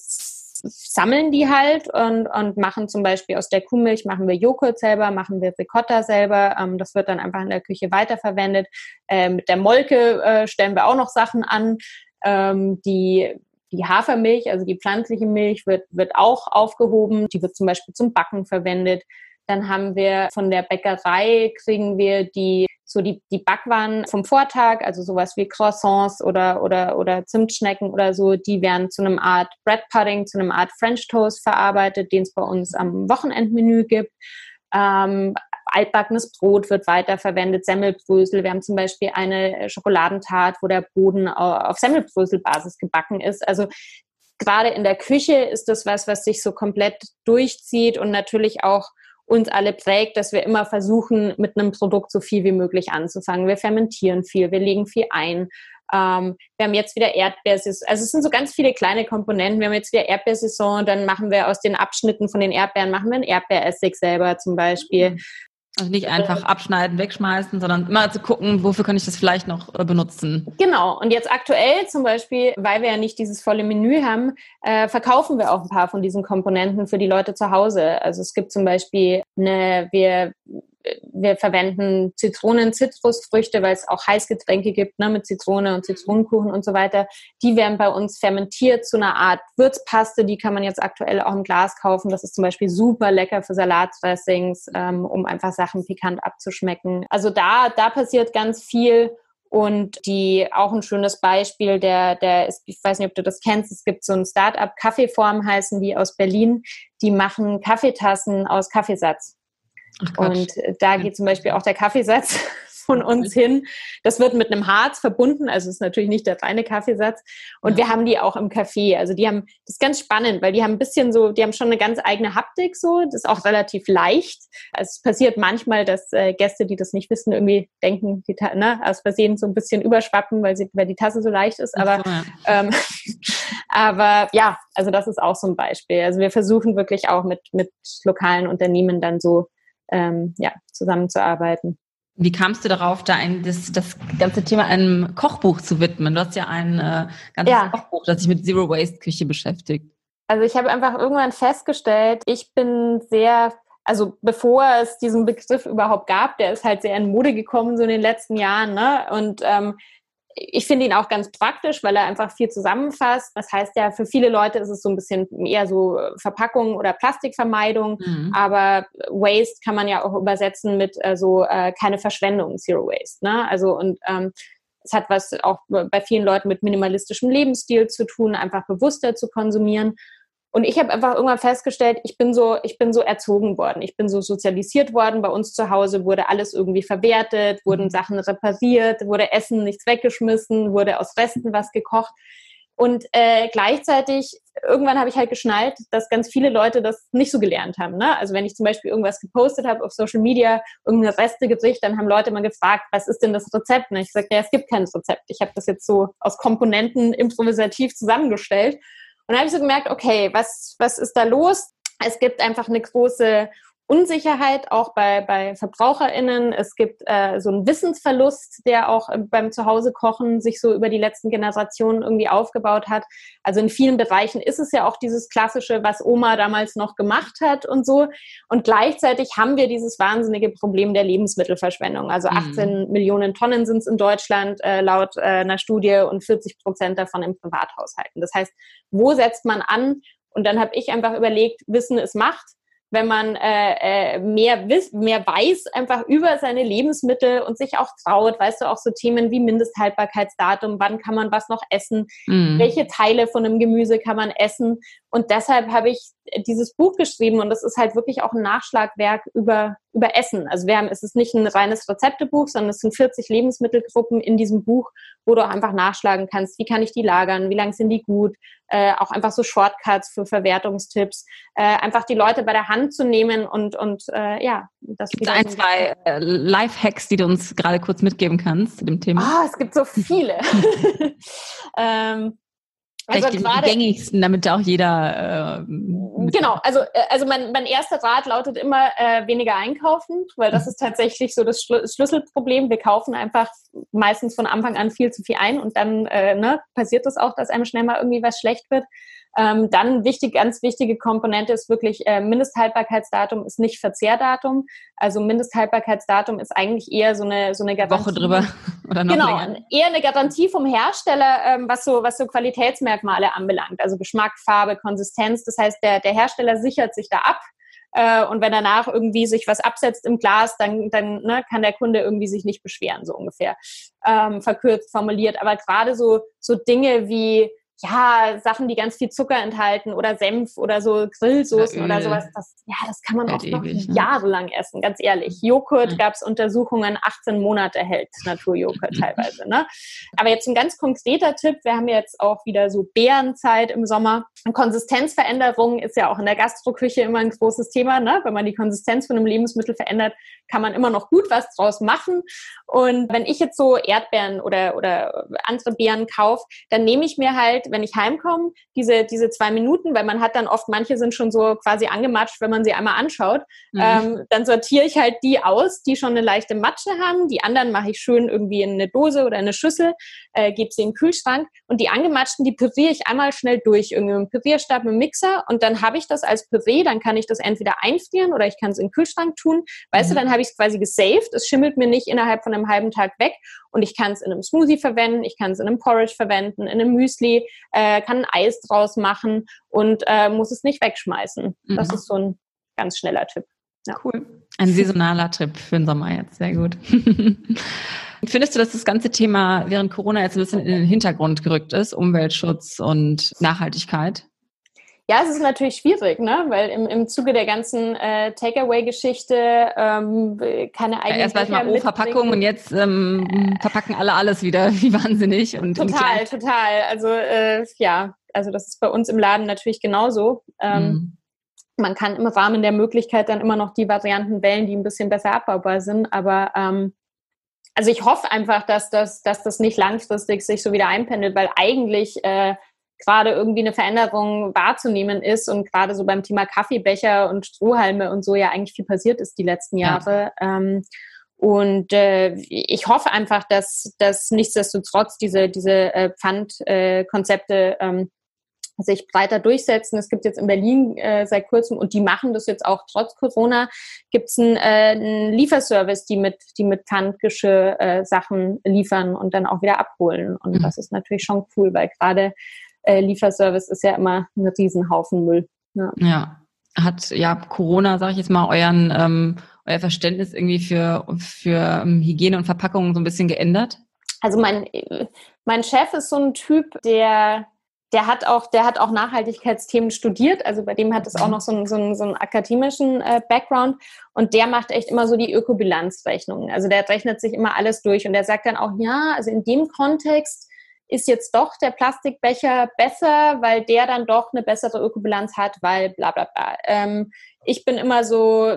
sammeln die halt und, und machen zum Beispiel aus der Kuhmilch, machen wir Joghurt selber, machen wir Ricotta selber. Ähm, das wird dann einfach in der Küche weiterverwendet. Äh, mit der Molke äh, stellen wir auch noch Sachen an. Ähm, die die Hafermilch, also die pflanzliche Milch, wird, wird auch aufgehoben. Die wird zum Beispiel zum Backen verwendet. Dann haben wir von der Bäckerei kriegen wir die so die, die Backwaren vom Vortag, also sowas wie Croissants oder, oder, oder Zimtschnecken oder so, die werden zu einem Art Bread Pudding, zu einem Art French Toast verarbeitet, den es bei uns am Wochenendmenü gibt. Ähm, altbackenes Brot wird weiterverwendet, Semmelbrösel. Wir haben zum Beispiel eine Schokoladentat, wo der Boden auf Semmelbröselbasis gebacken ist. Also gerade in der Küche ist das was, was sich so komplett durchzieht und natürlich auch uns alle prägt, dass wir immer versuchen, mit einem Produkt so viel wie möglich anzufangen. Wir fermentieren viel, wir legen viel ein. Ähm, wir haben jetzt wieder Erdbeersaison. Also es sind so ganz viele kleine Komponenten. Wir haben jetzt wieder Erdbeersaison, dann machen wir aus den Abschnitten von den Erdbeeren, machen wir einen Erdbeeressig selber zum Beispiel. Mhm. Also nicht einfach abschneiden, wegschmeißen, sondern immer zu gucken, wofür kann ich das vielleicht noch äh, benutzen. Genau. Und jetzt aktuell zum Beispiel, weil wir ja nicht dieses volle Menü haben, äh, verkaufen wir auch ein paar von diesen Komponenten für die Leute zu Hause. Also es gibt zum Beispiel eine, wir wir verwenden Zitronen, Zitrusfrüchte, weil es auch Heißgetränke gibt, ne, mit Zitrone und Zitronenkuchen und so weiter. Die werden bei uns fermentiert zu einer Art Würzpaste. Die kann man jetzt aktuell auch im Glas kaufen. Das ist zum Beispiel super lecker für Salatdressings, ähm, um einfach Sachen pikant abzuschmecken. Also da, da passiert ganz viel. Und die auch ein schönes Beispiel, der, der ist, ich weiß nicht, ob du das kennst, es gibt so ein Startup, Kaffeeform heißen die aus Berlin, die machen Kaffeetassen aus Kaffeesatz. Und da geht zum Beispiel auch der Kaffeesatz von uns hin. Das wird mit einem Harz verbunden, also ist natürlich nicht der reine Kaffeesatz. Und ja. wir haben die auch im Café. Also die haben, das ist ganz spannend, weil die haben ein bisschen so, die haben schon eine ganz eigene Haptik so. Das ist auch relativ leicht. Also es passiert manchmal, dass äh, Gäste, die das nicht wissen, irgendwie denken, die, ne, aus Versehen so ein bisschen überschwappen, weil, sie, weil die Tasse so leicht ist. Aber, ja. ähm, aber ja, also das ist auch so ein Beispiel. Also wir versuchen wirklich auch mit, mit lokalen Unternehmen dann so ähm, ja, zusammenzuarbeiten. Wie kamst du darauf, da ein, das, das ganze Thema einem Kochbuch zu widmen? Du hast ja ein äh, ganzes ja. Kochbuch, das sich mit Zero Waste Küche beschäftigt. Also ich habe einfach irgendwann festgestellt, ich bin sehr, also bevor es diesen Begriff überhaupt gab, der ist halt sehr in Mode gekommen so in den letzten Jahren, ne? Und ähm, ich finde ihn auch ganz praktisch, weil er einfach viel zusammenfasst. Das heißt ja, für viele Leute ist es so ein bisschen eher so Verpackung oder Plastikvermeidung, mhm. aber Waste kann man ja auch übersetzen mit äh, so äh, keine Verschwendung, Zero Waste. Ne? Also und ähm, es hat was auch bei vielen Leuten mit minimalistischem Lebensstil zu tun, einfach bewusster zu konsumieren. Und ich habe einfach irgendwann festgestellt, ich bin so, ich bin so erzogen worden, ich bin so sozialisiert worden. Bei uns zu Hause wurde alles irgendwie verwertet, wurden mhm. Sachen repariert, wurde Essen nichts weggeschmissen, wurde aus Resten was gekocht. Und äh, gleichzeitig, irgendwann habe ich halt geschnallt, dass ganz viele Leute das nicht so gelernt haben. Ne? Also wenn ich zum Beispiel irgendwas gepostet habe auf Social Media, irgendeine Restegericht, dann haben Leute mal gefragt, was ist denn das Rezept? Und ich sagte, ja, es gibt kein Rezept. Ich habe das jetzt so aus Komponenten improvisativ zusammengestellt. Und dann habe ich so gemerkt, okay, was, was ist da los? Es gibt einfach eine große Unsicherheit auch bei, bei VerbraucherInnen. Es gibt äh, so einen Wissensverlust, der auch äh, beim Zuhause-Kochen sich so über die letzten Generationen irgendwie aufgebaut hat. Also in vielen Bereichen ist es ja auch dieses klassische, was Oma damals noch gemacht hat und so. Und gleichzeitig haben wir dieses wahnsinnige Problem der Lebensmittelverschwendung. Also 18 mhm. Millionen Tonnen sind es in Deutschland äh, laut äh, einer Studie und 40 Prozent davon im Privathaushalten. Das heißt, wo setzt man an? Und dann habe ich einfach überlegt, Wissen ist Macht wenn man äh, äh, mehr, wiss, mehr weiß einfach über seine Lebensmittel und sich auch traut, weißt du, auch so Themen wie Mindesthaltbarkeitsdatum, wann kann man was noch essen, mhm. welche Teile von einem Gemüse kann man essen. Und deshalb habe ich dieses Buch geschrieben und das ist halt wirklich auch ein Nachschlagwerk über, über Essen. Also wir haben, es ist nicht ein reines Rezeptebuch, sondern es sind 40 Lebensmittelgruppen in diesem Buch, wo du einfach nachschlagen kannst, wie kann ich die lagern, wie lang sind die gut, äh, auch einfach so Shortcuts für Verwertungstipps, äh, einfach die Leute bei der Hand zu nehmen und, und äh, ja, das gibt ein, zwei äh, Life-Hacks, die du uns gerade kurz mitgeben kannst zu dem Thema. Ah, es gibt so viele. ähm, also die, gerade, die gängigsten, damit auch jeder. Äh, genau, also, äh, also mein, mein erster Rat lautet immer äh, weniger einkaufen, weil das mhm. ist tatsächlich so das Schlüsselproblem. Wir kaufen einfach meistens von Anfang an viel zu viel ein und dann äh, ne, passiert es das auch, dass einem schnell mal irgendwie was schlecht wird. Ähm, dann wichtig, ganz wichtige Komponente ist wirklich äh, Mindesthaltbarkeitsdatum ist nicht Verzehrdatum. Also Mindesthaltbarkeitsdatum ist eigentlich eher so eine so eine Garantie. Woche drüber oder noch Genau, länger. eher eine Garantie vom Hersteller, ähm, was so was so Qualitätsmerkmale anbelangt. Also Geschmack, Farbe, Konsistenz. Das heißt, der der Hersteller sichert sich da ab. Äh, und wenn danach irgendwie sich was absetzt im Glas, dann, dann ne, kann der Kunde irgendwie sich nicht beschweren, so ungefähr ähm, verkürzt formuliert. Aber gerade so, so Dinge wie ja, Sachen, die ganz viel Zucker enthalten oder Senf oder so Grillsoßen oder, oder sowas, das, ja, das kann man auch noch ewig, ne? jahrelang essen, ganz ehrlich. Joghurt ja. gab es Untersuchungen, 18 Monate hält Naturjoghurt teilweise. Ne? Aber jetzt ein ganz konkreter Tipp, wir haben jetzt auch wieder so Beerenzeit im Sommer. Konsistenzveränderung ist ja auch in der Gastroküche immer ein großes Thema. Ne? Wenn man die Konsistenz von einem Lebensmittel verändert, kann man immer noch gut was draus machen. Und wenn ich jetzt so Erdbeeren oder, oder andere Beeren kaufe, dann nehme ich mir halt wenn ich heimkomme, diese, diese zwei Minuten, weil man hat dann oft, manche sind schon so quasi angematscht, wenn man sie einmal anschaut, mhm. ähm, dann sortiere ich halt die aus, die schon eine leichte Matsche haben. Die anderen mache ich schön irgendwie in eine Dose oder eine Schüssel, äh, gebe sie in den Kühlschrank und die angematschten, die püriere ich einmal schnell durch, irgendwie dem Pürierstab, dem Mixer und dann habe ich das als Püree, dann kann ich das entweder einfrieren oder ich kann es in den Kühlschrank tun. Weißt mhm. du, dann habe ich es quasi gesaved, es schimmelt mir nicht innerhalb von einem halben Tag weg und ich kann es in einem Smoothie verwenden, ich kann es in einem Porridge verwenden, in einem Müsli, äh, kann ein Eis draus machen und äh, muss es nicht wegschmeißen. Mhm. Das ist so ein ganz schneller Tipp. Ja. Cool. Ein saisonaler Tipp für den Sommer jetzt. Sehr gut. Findest du, dass das ganze Thema während Corona jetzt ein bisschen in den Hintergrund gerückt ist? Umweltschutz und Nachhaltigkeit? Ja, es ist natürlich schwierig, ne? weil im, im Zuge der ganzen äh, Takeaway-Geschichte ähm, keine eigenen ja, Erst war es mal oh, Verpackung und jetzt ähm, äh, verpacken alle alles wieder, wie wahnsinnig. Und, total, total. Also äh, ja, also das ist bei uns im Laden natürlich genauso. Ähm, mhm. Man kann im Rahmen der Möglichkeit dann immer noch die Varianten wählen, die ein bisschen besser abbaubar sind, aber ähm, also ich hoffe einfach, dass das, dass das nicht langfristig sich so wieder einpendelt, weil eigentlich äh, gerade irgendwie eine Veränderung wahrzunehmen ist und gerade so beim Thema Kaffeebecher und Strohhalme und so ja eigentlich viel passiert ist die letzten Jahre. Ja. Ähm, und äh, ich hoffe einfach, dass, dass nichtsdestotrotz diese, diese äh, Pfandkonzepte äh, ähm, sich breiter durchsetzen. Es gibt jetzt in Berlin äh, seit kurzem und die machen das jetzt auch trotz Corona, gibt es einen, äh, einen Lieferservice, die mit, die mit Pfandgeschirr äh, Sachen liefern und dann auch wieder abholen. Und mhm. das ist natürlich schon cool, weil gerade äh, Lieferservice ist ja immer ein Riesenhaufen Müll. Ja. ja. Hat ja Corona, sage ich jetzt mal, euren ähm, euer Verständnis irgendwie für, für ähm, Hygiene und Verpackungen so ein bisschen geändert? Also mein, mein Chef ist so ein Typ, der der hat auch, der hat auch Nachhaltigkeitsthemen studiert. Also bei dem hat es auch noch so einen, so einen, so einen akademischen äh, Background. Und der macht echt immer so die Ökobilanzrechnungen. Also der rechnet sich immer alles durch und der sagt dann auch, ja, also in dem Kontext ist jetzt doch der Plastikbecher besser, weil der dann doch eine bessere Ökobilanz hat, weil bla bla bla. Ähm, ich bin immer so,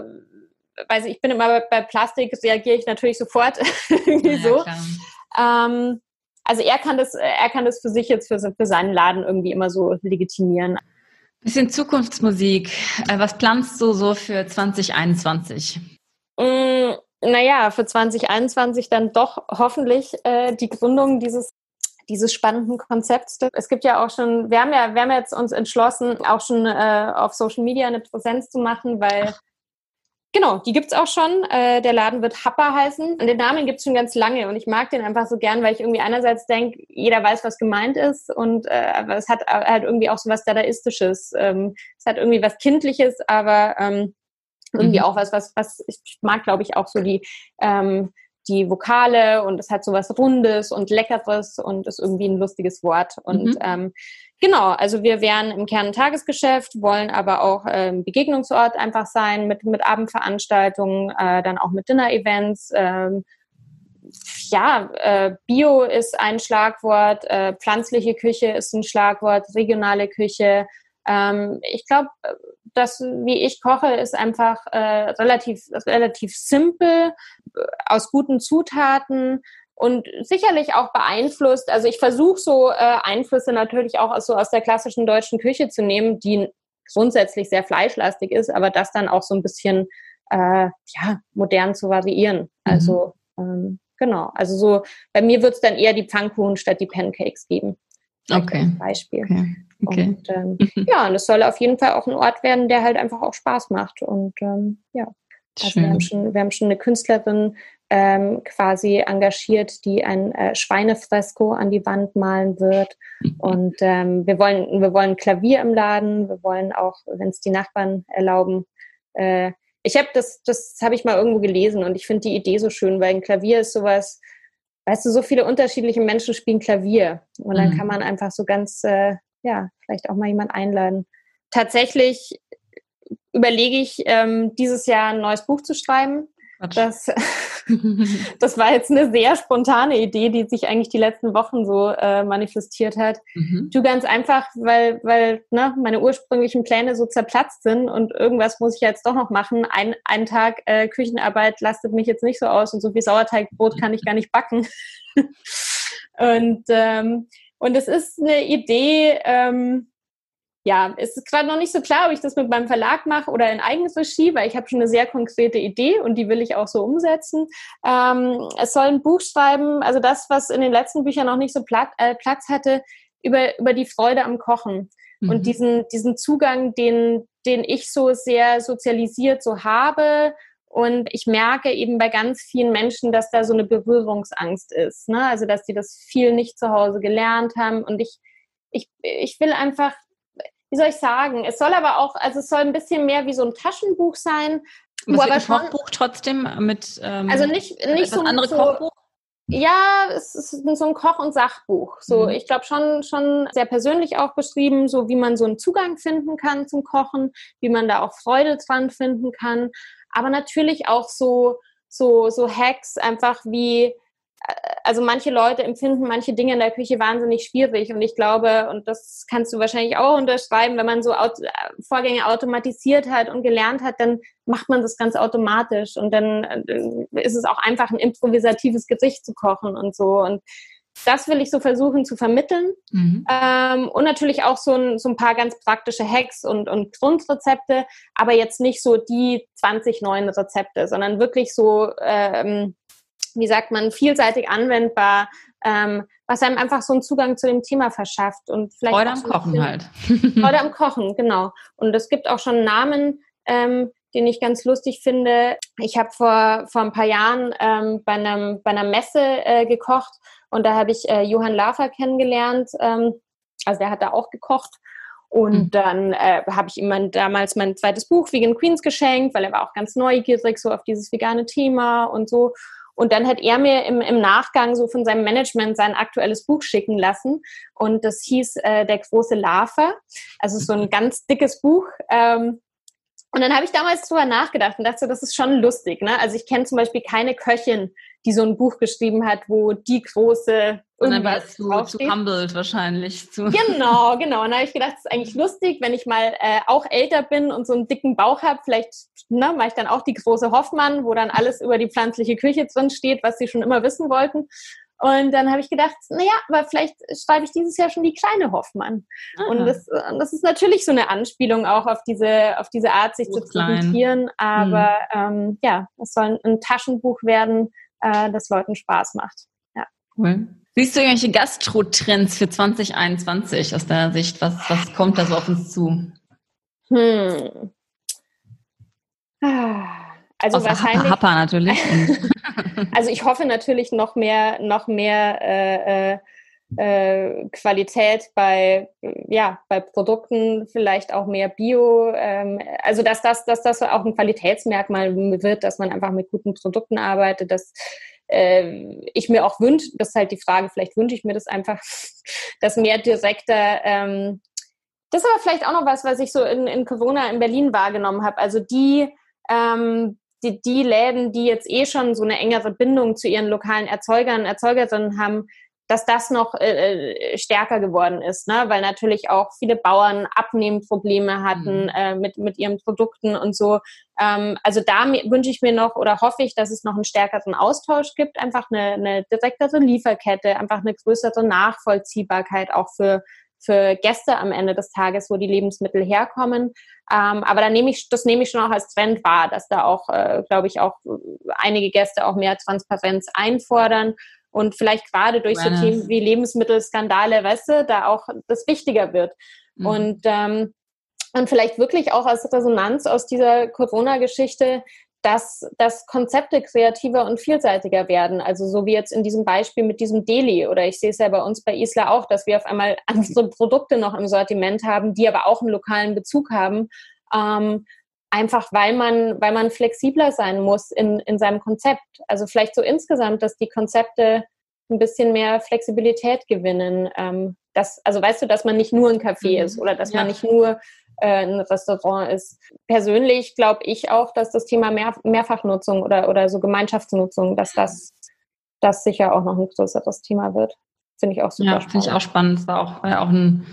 weiß ich, ich bin immer bei Plastik, reagiere ich natürlich sofort irgendwie ja, so. Ähm, also er kann das, er kann das für sich jetzt für, für seinen Laden irgendwie immer so legitimieren. Bisschen Zukunftsmusik. Äh, was planst du so für 2021? Mm, naja, für 2021 dann doch hoffentlich äh, die Gründung dieses dieses spannenden Konzepts. Es gibt ja auch schon, wir haben ja, wir haben jetzt uns entschlossen, auch schon äh, auf Social Media eine Präsenz zu machen, weil Genau, die gibt's auch schon. Äh, der Laden wird Happa heißen. Und den Namen gibt's schon ganz lange und ich mag den einfach so gern, weil ich irgendwie einerseits denke, jeder weiß, was gemeint ist und äh, aber es hat halt irgendwie auch so was Dadaistisches. Ähm, es hat irgendwie was Kindliches, aber ähm, irgendwie mhm. auch was, was, was ich mag, glaube ich, auch so die ähm, die Vokale und es hat so was Rundes und Leckeres und ist irgendwie ein lustiges Wort. Und mhm. ähm, genau, also wir wären im Kern Tagesgeschäft, wollen aber auch ähm, Begegnungsort einfach sein mit, mit Abendveranstaltungen, äh, dann auch mit Dinner-Events. Ähm, ja, äh, Bio ist ein Schlagwort, äh, pflanzliche Küche ist ein Schlagwort, regionale Küche. Ähm, ich glaube, das, wie ich koche, ist einfach äh, relativ, relativ simpel, äh, aus guten Zutaten und sicherlich auch beeinflusst. Also ich versuche so äh, Einflüsse natürlich auch aus, so aus der klassischen deutschen Küche zu nehmen, die grundsätzlich sehr fleischlastig ist, aber das dann auch so ein bisschen äh, ja, modern zu variieren. Mhm. Also ähm, genau, also so bei mir wird es dann eher die Pfannkuchen statt die Pancakes geben. Okay. Beispiel. Okay. Okay. Und ähm, mhm. ja, und es soll auf jeden Fall auch ein Ort werden, der halt einfach auch Spaß macht. Und ähm, ja, also wir haben, schon, wir haben schon eine Künstlerin ähm, quasi engagiert, die ein äh, Schweinefresko an die Wand malen wird. Und ähm, wir wollen, wir wollen Klavier im Laden, wir wollen auch, wenn es die Nachbarn erlauben, äh, ich habe das, das habe ich mal irgendwo gelesen und ich finde die Idee so schön, weil ein Klavier ist sowas, weißt du, so viele unterschiedliche Menschen spielen Klavier und dann mhm. kann man einfach so ganz äh, ja, vielleicht auch mal jemand einladen. Tatsächlich überlege ich, ähm, dieses Jahr ein neues Buch zu schreiben. Das, das war jetzt eine sehr spontane Idee, die sich eigentlich die letzten Wochen so äh, manifestiert hat. Mhm. Du ganz einfach, weil, weil ne, meine ursprünglichen Pläne so zerplatzt sind und irgendwas muss ich jetzt doch noch machen. Ein, ein Tag äh, Küchenarbeit lastet mich jetzt nicht so aus und so viel Sauerteigbrot kann ich gar nicht backen. und ähm, und es ist eine Idee, ähm, ja, es ist gerade noch nicht so klar, ob ich das mit meinem Verlag mache oder in eigenes Regie, weil ich habe schon eine sehr konkrete Idee und die will ich auch so umsetzen. Ähm, es soll ein Buch schreiben, also das, was in den letzten Büchern noch nicht so Platz, äh, Platz hatte, über, über die Freude am Kochen. Mhm. Und diesen, diesen Zugang, den, den ich so sehr sozialisiert so habe und ich merke eben bei ganz vielen Menschen, dass da so eine Berührungsangst ist. Ne? Also, dass die das viel nicht zu Hause gelernt haben. Und ich, ich, ich will einfach, wie soll ich sagen, es soll aber auch, also es soll ein bisschen mehr wie so ein Taschenbuch sein. Wo aber ein schon, Kochbuch trotzdem mit ähm, also nicht, nicht so andere so, Kochbuch? Ja, es ist so ein Koch- und Sachbuch. So, mhm. ich glaube schon, schon sehr persönlich auch beschrieben, so wie man so einen Zugang finden kann zum Kochen, wie man da auch Freude dran finden kann aber natürlich auch so, so, so Hacks, einfach wie, also manche Leute empfinden manche Dinge in der Küche wahnsinnig schwierig und ich glaube, und das kannst du wahrscheinlich auch unterschreiben, wenn man so äh, Vorgänge automatisiert hat und gelernt hat, dann macht man das ganz automatisch und dann äh, ist es auch einfach ein improvisatives Gericht zu kochen und so und das will ich so versuchen zu vermitteln. Mhm. Ähm, und natürlich auch so ein, so ein paar ganz praktische Hacks und, und Grundrezepte, aber jetzt nicht so die 20 neuen Rezepte, sondern wirklich so, ähm, wie sagt man, vielseitig anwendbar, ähm, was einem einfach so einen Zugang zu dem Thema verschafft. Und vielleicht Freude am Kochen halt. Freude am Kochen, genau. Und es gibt auch schon Namen, ähm, den ich ganz lustig finde. Ich habe vor, vor ein paar Jahren ähm, bei, einem, bei einer Messe äh, gekocht und da habe ich äh, Johann Lafer kennengelernt. Ähm, also der hat da auch gekocht. Und mhm. dann äh, habe ich ihm mein, damals mein zweites Buch Vegan Queens geschenkt, weil er war auch ganz neugierig so auf dieses vegane Thema und so. Und dann hat er mir im, im Nachgang so von seinem Management sein aktuelles Buch schicken lassen. Und das hieß äh, Der große Larve. Also so ein ganz dickes Buch. Ähm, und dann habe ich damals drüber nachgedacht und dachte, das ist schon lustig. Ne? Also ich kenne zum Beispiel keine Köchin, die so ein Buch geschrieben hat, wo die große und dann war es zu, zu humbled wahrscheinlich. Zu. Genau, genau. Und da habe ich gedacht, das ist eigentlich lustig, wenn ich mal äh, auch älter bin und so einen dicken Bauch habe, vielleicht ne, mache ich dann auch die große Hoffmann, wo dann alles über die pflanzliche Küche drin steht, was sie schon immer wissen wollten. Und dann habe ich gedacht, naja, aber vielleicht schreibe ich dieses Jahr schon die kleine Hoffmann. Aha. Und das, das ist natürlich so eine Anspielung auch auf diese, auf diese Art, sich zu präsentieren. Aber hm. ähm, ja, es soll ein Taschenbuch werden, äh, das Leuten Spaß macht. Ja. Cool. Siehst du irgendwelche Gastro-Trends für 2021 aus deiner Sicht? Was, was kommt da so auf uns zu? Hm. Also Außer wahrscheinlich. Happa, Happa natürlich. also ich hoffe natürlich noch mehr, noch mehr äh, äh, äh, Qualität bei, ja, bei Produkten, vielleicht auch mehr Bio. Ähm, also dass das, dass das auch ein Qualitätsmerkmal wird, dass man einfach mit guten Produkten arbeitet, dass äh, ich mir auch wünsche, das ist halt die Frage, vielleicht wünsche ich mir das einfach, dass mehr direkter ähm, das ist aber vielleicht auch noch was, was ich so in, in Corona in Berlin wahrgenommen habe. Also die, ähm, die, die Läden, die jetzt eh schon so eine engere Bindung zu ihren lokalen Erzeugern, Erzeugerinnen haben, dass das noch äh, äh, stärker geworden ist, ne? weil natürlich auch viele Bauern Abnehmprobleme hatten mhm. äh, mit, mit ihren Produkten und so. Ähm, also da wünsche ich mir noch oder hoffe ich, dass es noch einen stärkeren Austausch gibt, einfach eine, eine direktere Lieferkette, einfach eine größere Nachvollziehbarkeit auch für, für Gäste am Ende des Tages, wo die Lebensmittel herkommen. Ähm, aber da nehme ich, das nehme ich schon auch als Trend wahr, dass da auch, äh, glaube ich, auch einige Gäste auch mehr Transparenz einfordern und vielleicht gerade durch so Themen wie Lebensmittelskandale, weißt du, da auch das wichtiger wird. Mhm. Und, ähm, und vielleicht wirklich auch als Resonanz aus dieser Corona-Geschichte, dass, dass Konzepte kreativer und vielseitiger werden. Also so wie jetzt in diesem Beispiel mit diesem Deli oder ich sehe es ja bei uns bei Isla auch, dass wir auf einmal andere Produkte noch im Sortiment haben, die aber auch einen lokalen Bezug haben. Ähm, einfach weil man, weil man flexibler sein muss in, in seinem Konzept. Also vielleicht so insgesamt, dass die Konzepte ein bisschen mehr Flexibilität gewinnen. Ähm, dass, also weißt du, dass man nicht nur ein Café mhm. ist oder dass ja. man nicht nur äh, ein Restaurant ist. Persönlich glaube ich auch, dass das Thema Mehr, Mehrfachnutzung oder, oder so Gemeinschaftsnutzung, dass das, das sicher auch noch ein größeres Thema wird. Finde ich auch super ja, Finde ich auch spannend. Das war auch, war ja auch ein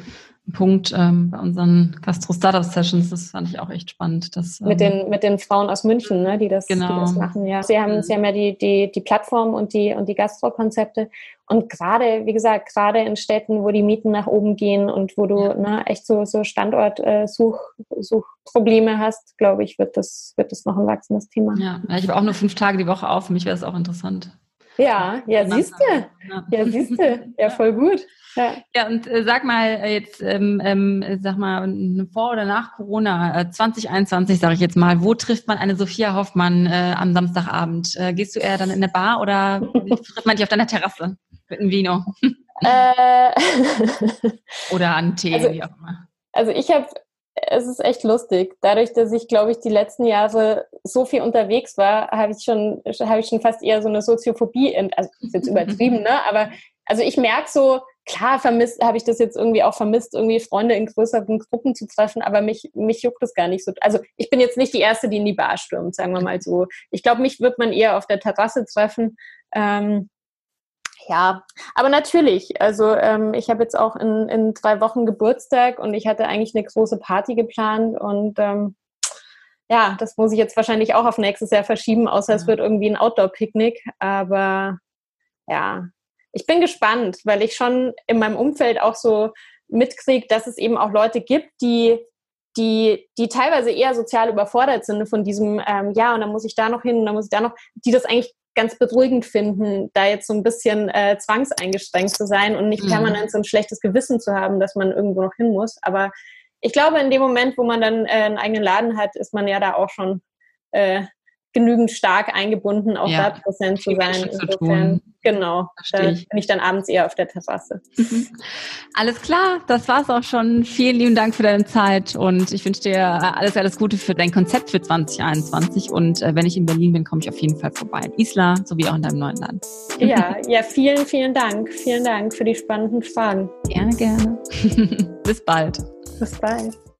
Punkt ähm, bei unseren Gastro-Startup-Sessions. Das fand ich auch echt spannend. Dass, ähm, mit, den, mit den Frauen aus München, ne, die, das, genau. die das machen. Ja. Sie haben, sie haben ja die, die, die Plattform und die, und die Gastro-Konzepte. Und gerade, wie gesagt, gerade in Städten, wo die Mieten nach oben gehen und wo du ja. ne, echt so, so Standort-Suchprobleme äh, hast, glaube ich, wird das, wird das noch ein wachsendes Thema. Ja, ich habe auch nur fünf Tage die Woche auf. Für mich wäre das auch interessant. Ja, ja, siehst du. Ja, siehst du. Ja, voll gut. Ja, ja und äh, sag mal äh, jetzt, ähm, ähm, sag mal, vor oder nach Corona, äh, 2021 sage ich jetzt mal, wo trifft man eine Sophia Hoffmann äh, am Samstagabend? Äh, gehst du eher dann in eine Bar oder trifft man dich auf deiner Terrasse mit einem Vino? Äh. oder an Tee, also, wie auch immer. Also ich habe es ist echt lustig. Dadurch, dass ich, glaube ich, die letzten Jahre so viel unterwegs war, habe ich schon, habe ich schon fast eher so eine Soziophobie, also ist jetzt übertrieben, ne? Aber also ich merke so, klar vermisst, habe ich das jetzt irgendwie auch vermisst, irgendwie Freunde in größeren Gruppen zu treffen, aber mich, mich juckt das gar nicht so. Also ich bin jetzt nicht die Erste, die in die Bar stürmt, sagen wir mal so. Ich glaube, mich wird man eher auf der Terrasse treffen. Ähm, ja, aber natürlich. Also ähm, ich habe jetzt auch in, in drei Wochen Geburtstag und ich hatte eigentlich eine große Party geplant und ähm, ja, das muss ich jetzt wahrscheinlich auch auf nächstes Jahr verschieben, außer es wird irgendwie ein Outdoor-Picknick. Aber ja, ich bin gespannt, weil ich schon in meinem Umfeld auch so mitkriege, dass es eben auch Leute gibt, die die, die teilweise eher sozial überfordert sind von diesem, ähm, ja, und dann muss ich da noch hin, und dann muss ich da noch, die das eigentlich ganz beruhigend finden, da jetzt so ein bisschen äh, zwangseingeschränkt zu sein und nicht mhm. permanent so ein schlechtes Gewissen zu haben, dass man irgendwo noch hin muss. Aber ich glaube, in dem Moment, wo man dann äh, einen eigenen Laden hat, ist man ja da auch schon äh, genügend stark eingebunden, auch Ja, da präsent zu sein. Zu Insofern, genau, da Verstehe ich. bin ich dann abends eher auf der Terrasse. Mhm. Alles klar, das war's auch schon. Vielen lieben Dank für deine Zeit und ich wünsche dir alles, alles Gute für dein Konzept für 2021 und äh, wenn ich in Berlin bin, komme ich auf jeden Fall vorbei. In Isla sowie auch in deinem neuen Land. Ja, ja, vielen, vielen Dank. Vielen Dank für die spannenden Fragen. Gerne, gerne. Bis bald. Bis bald.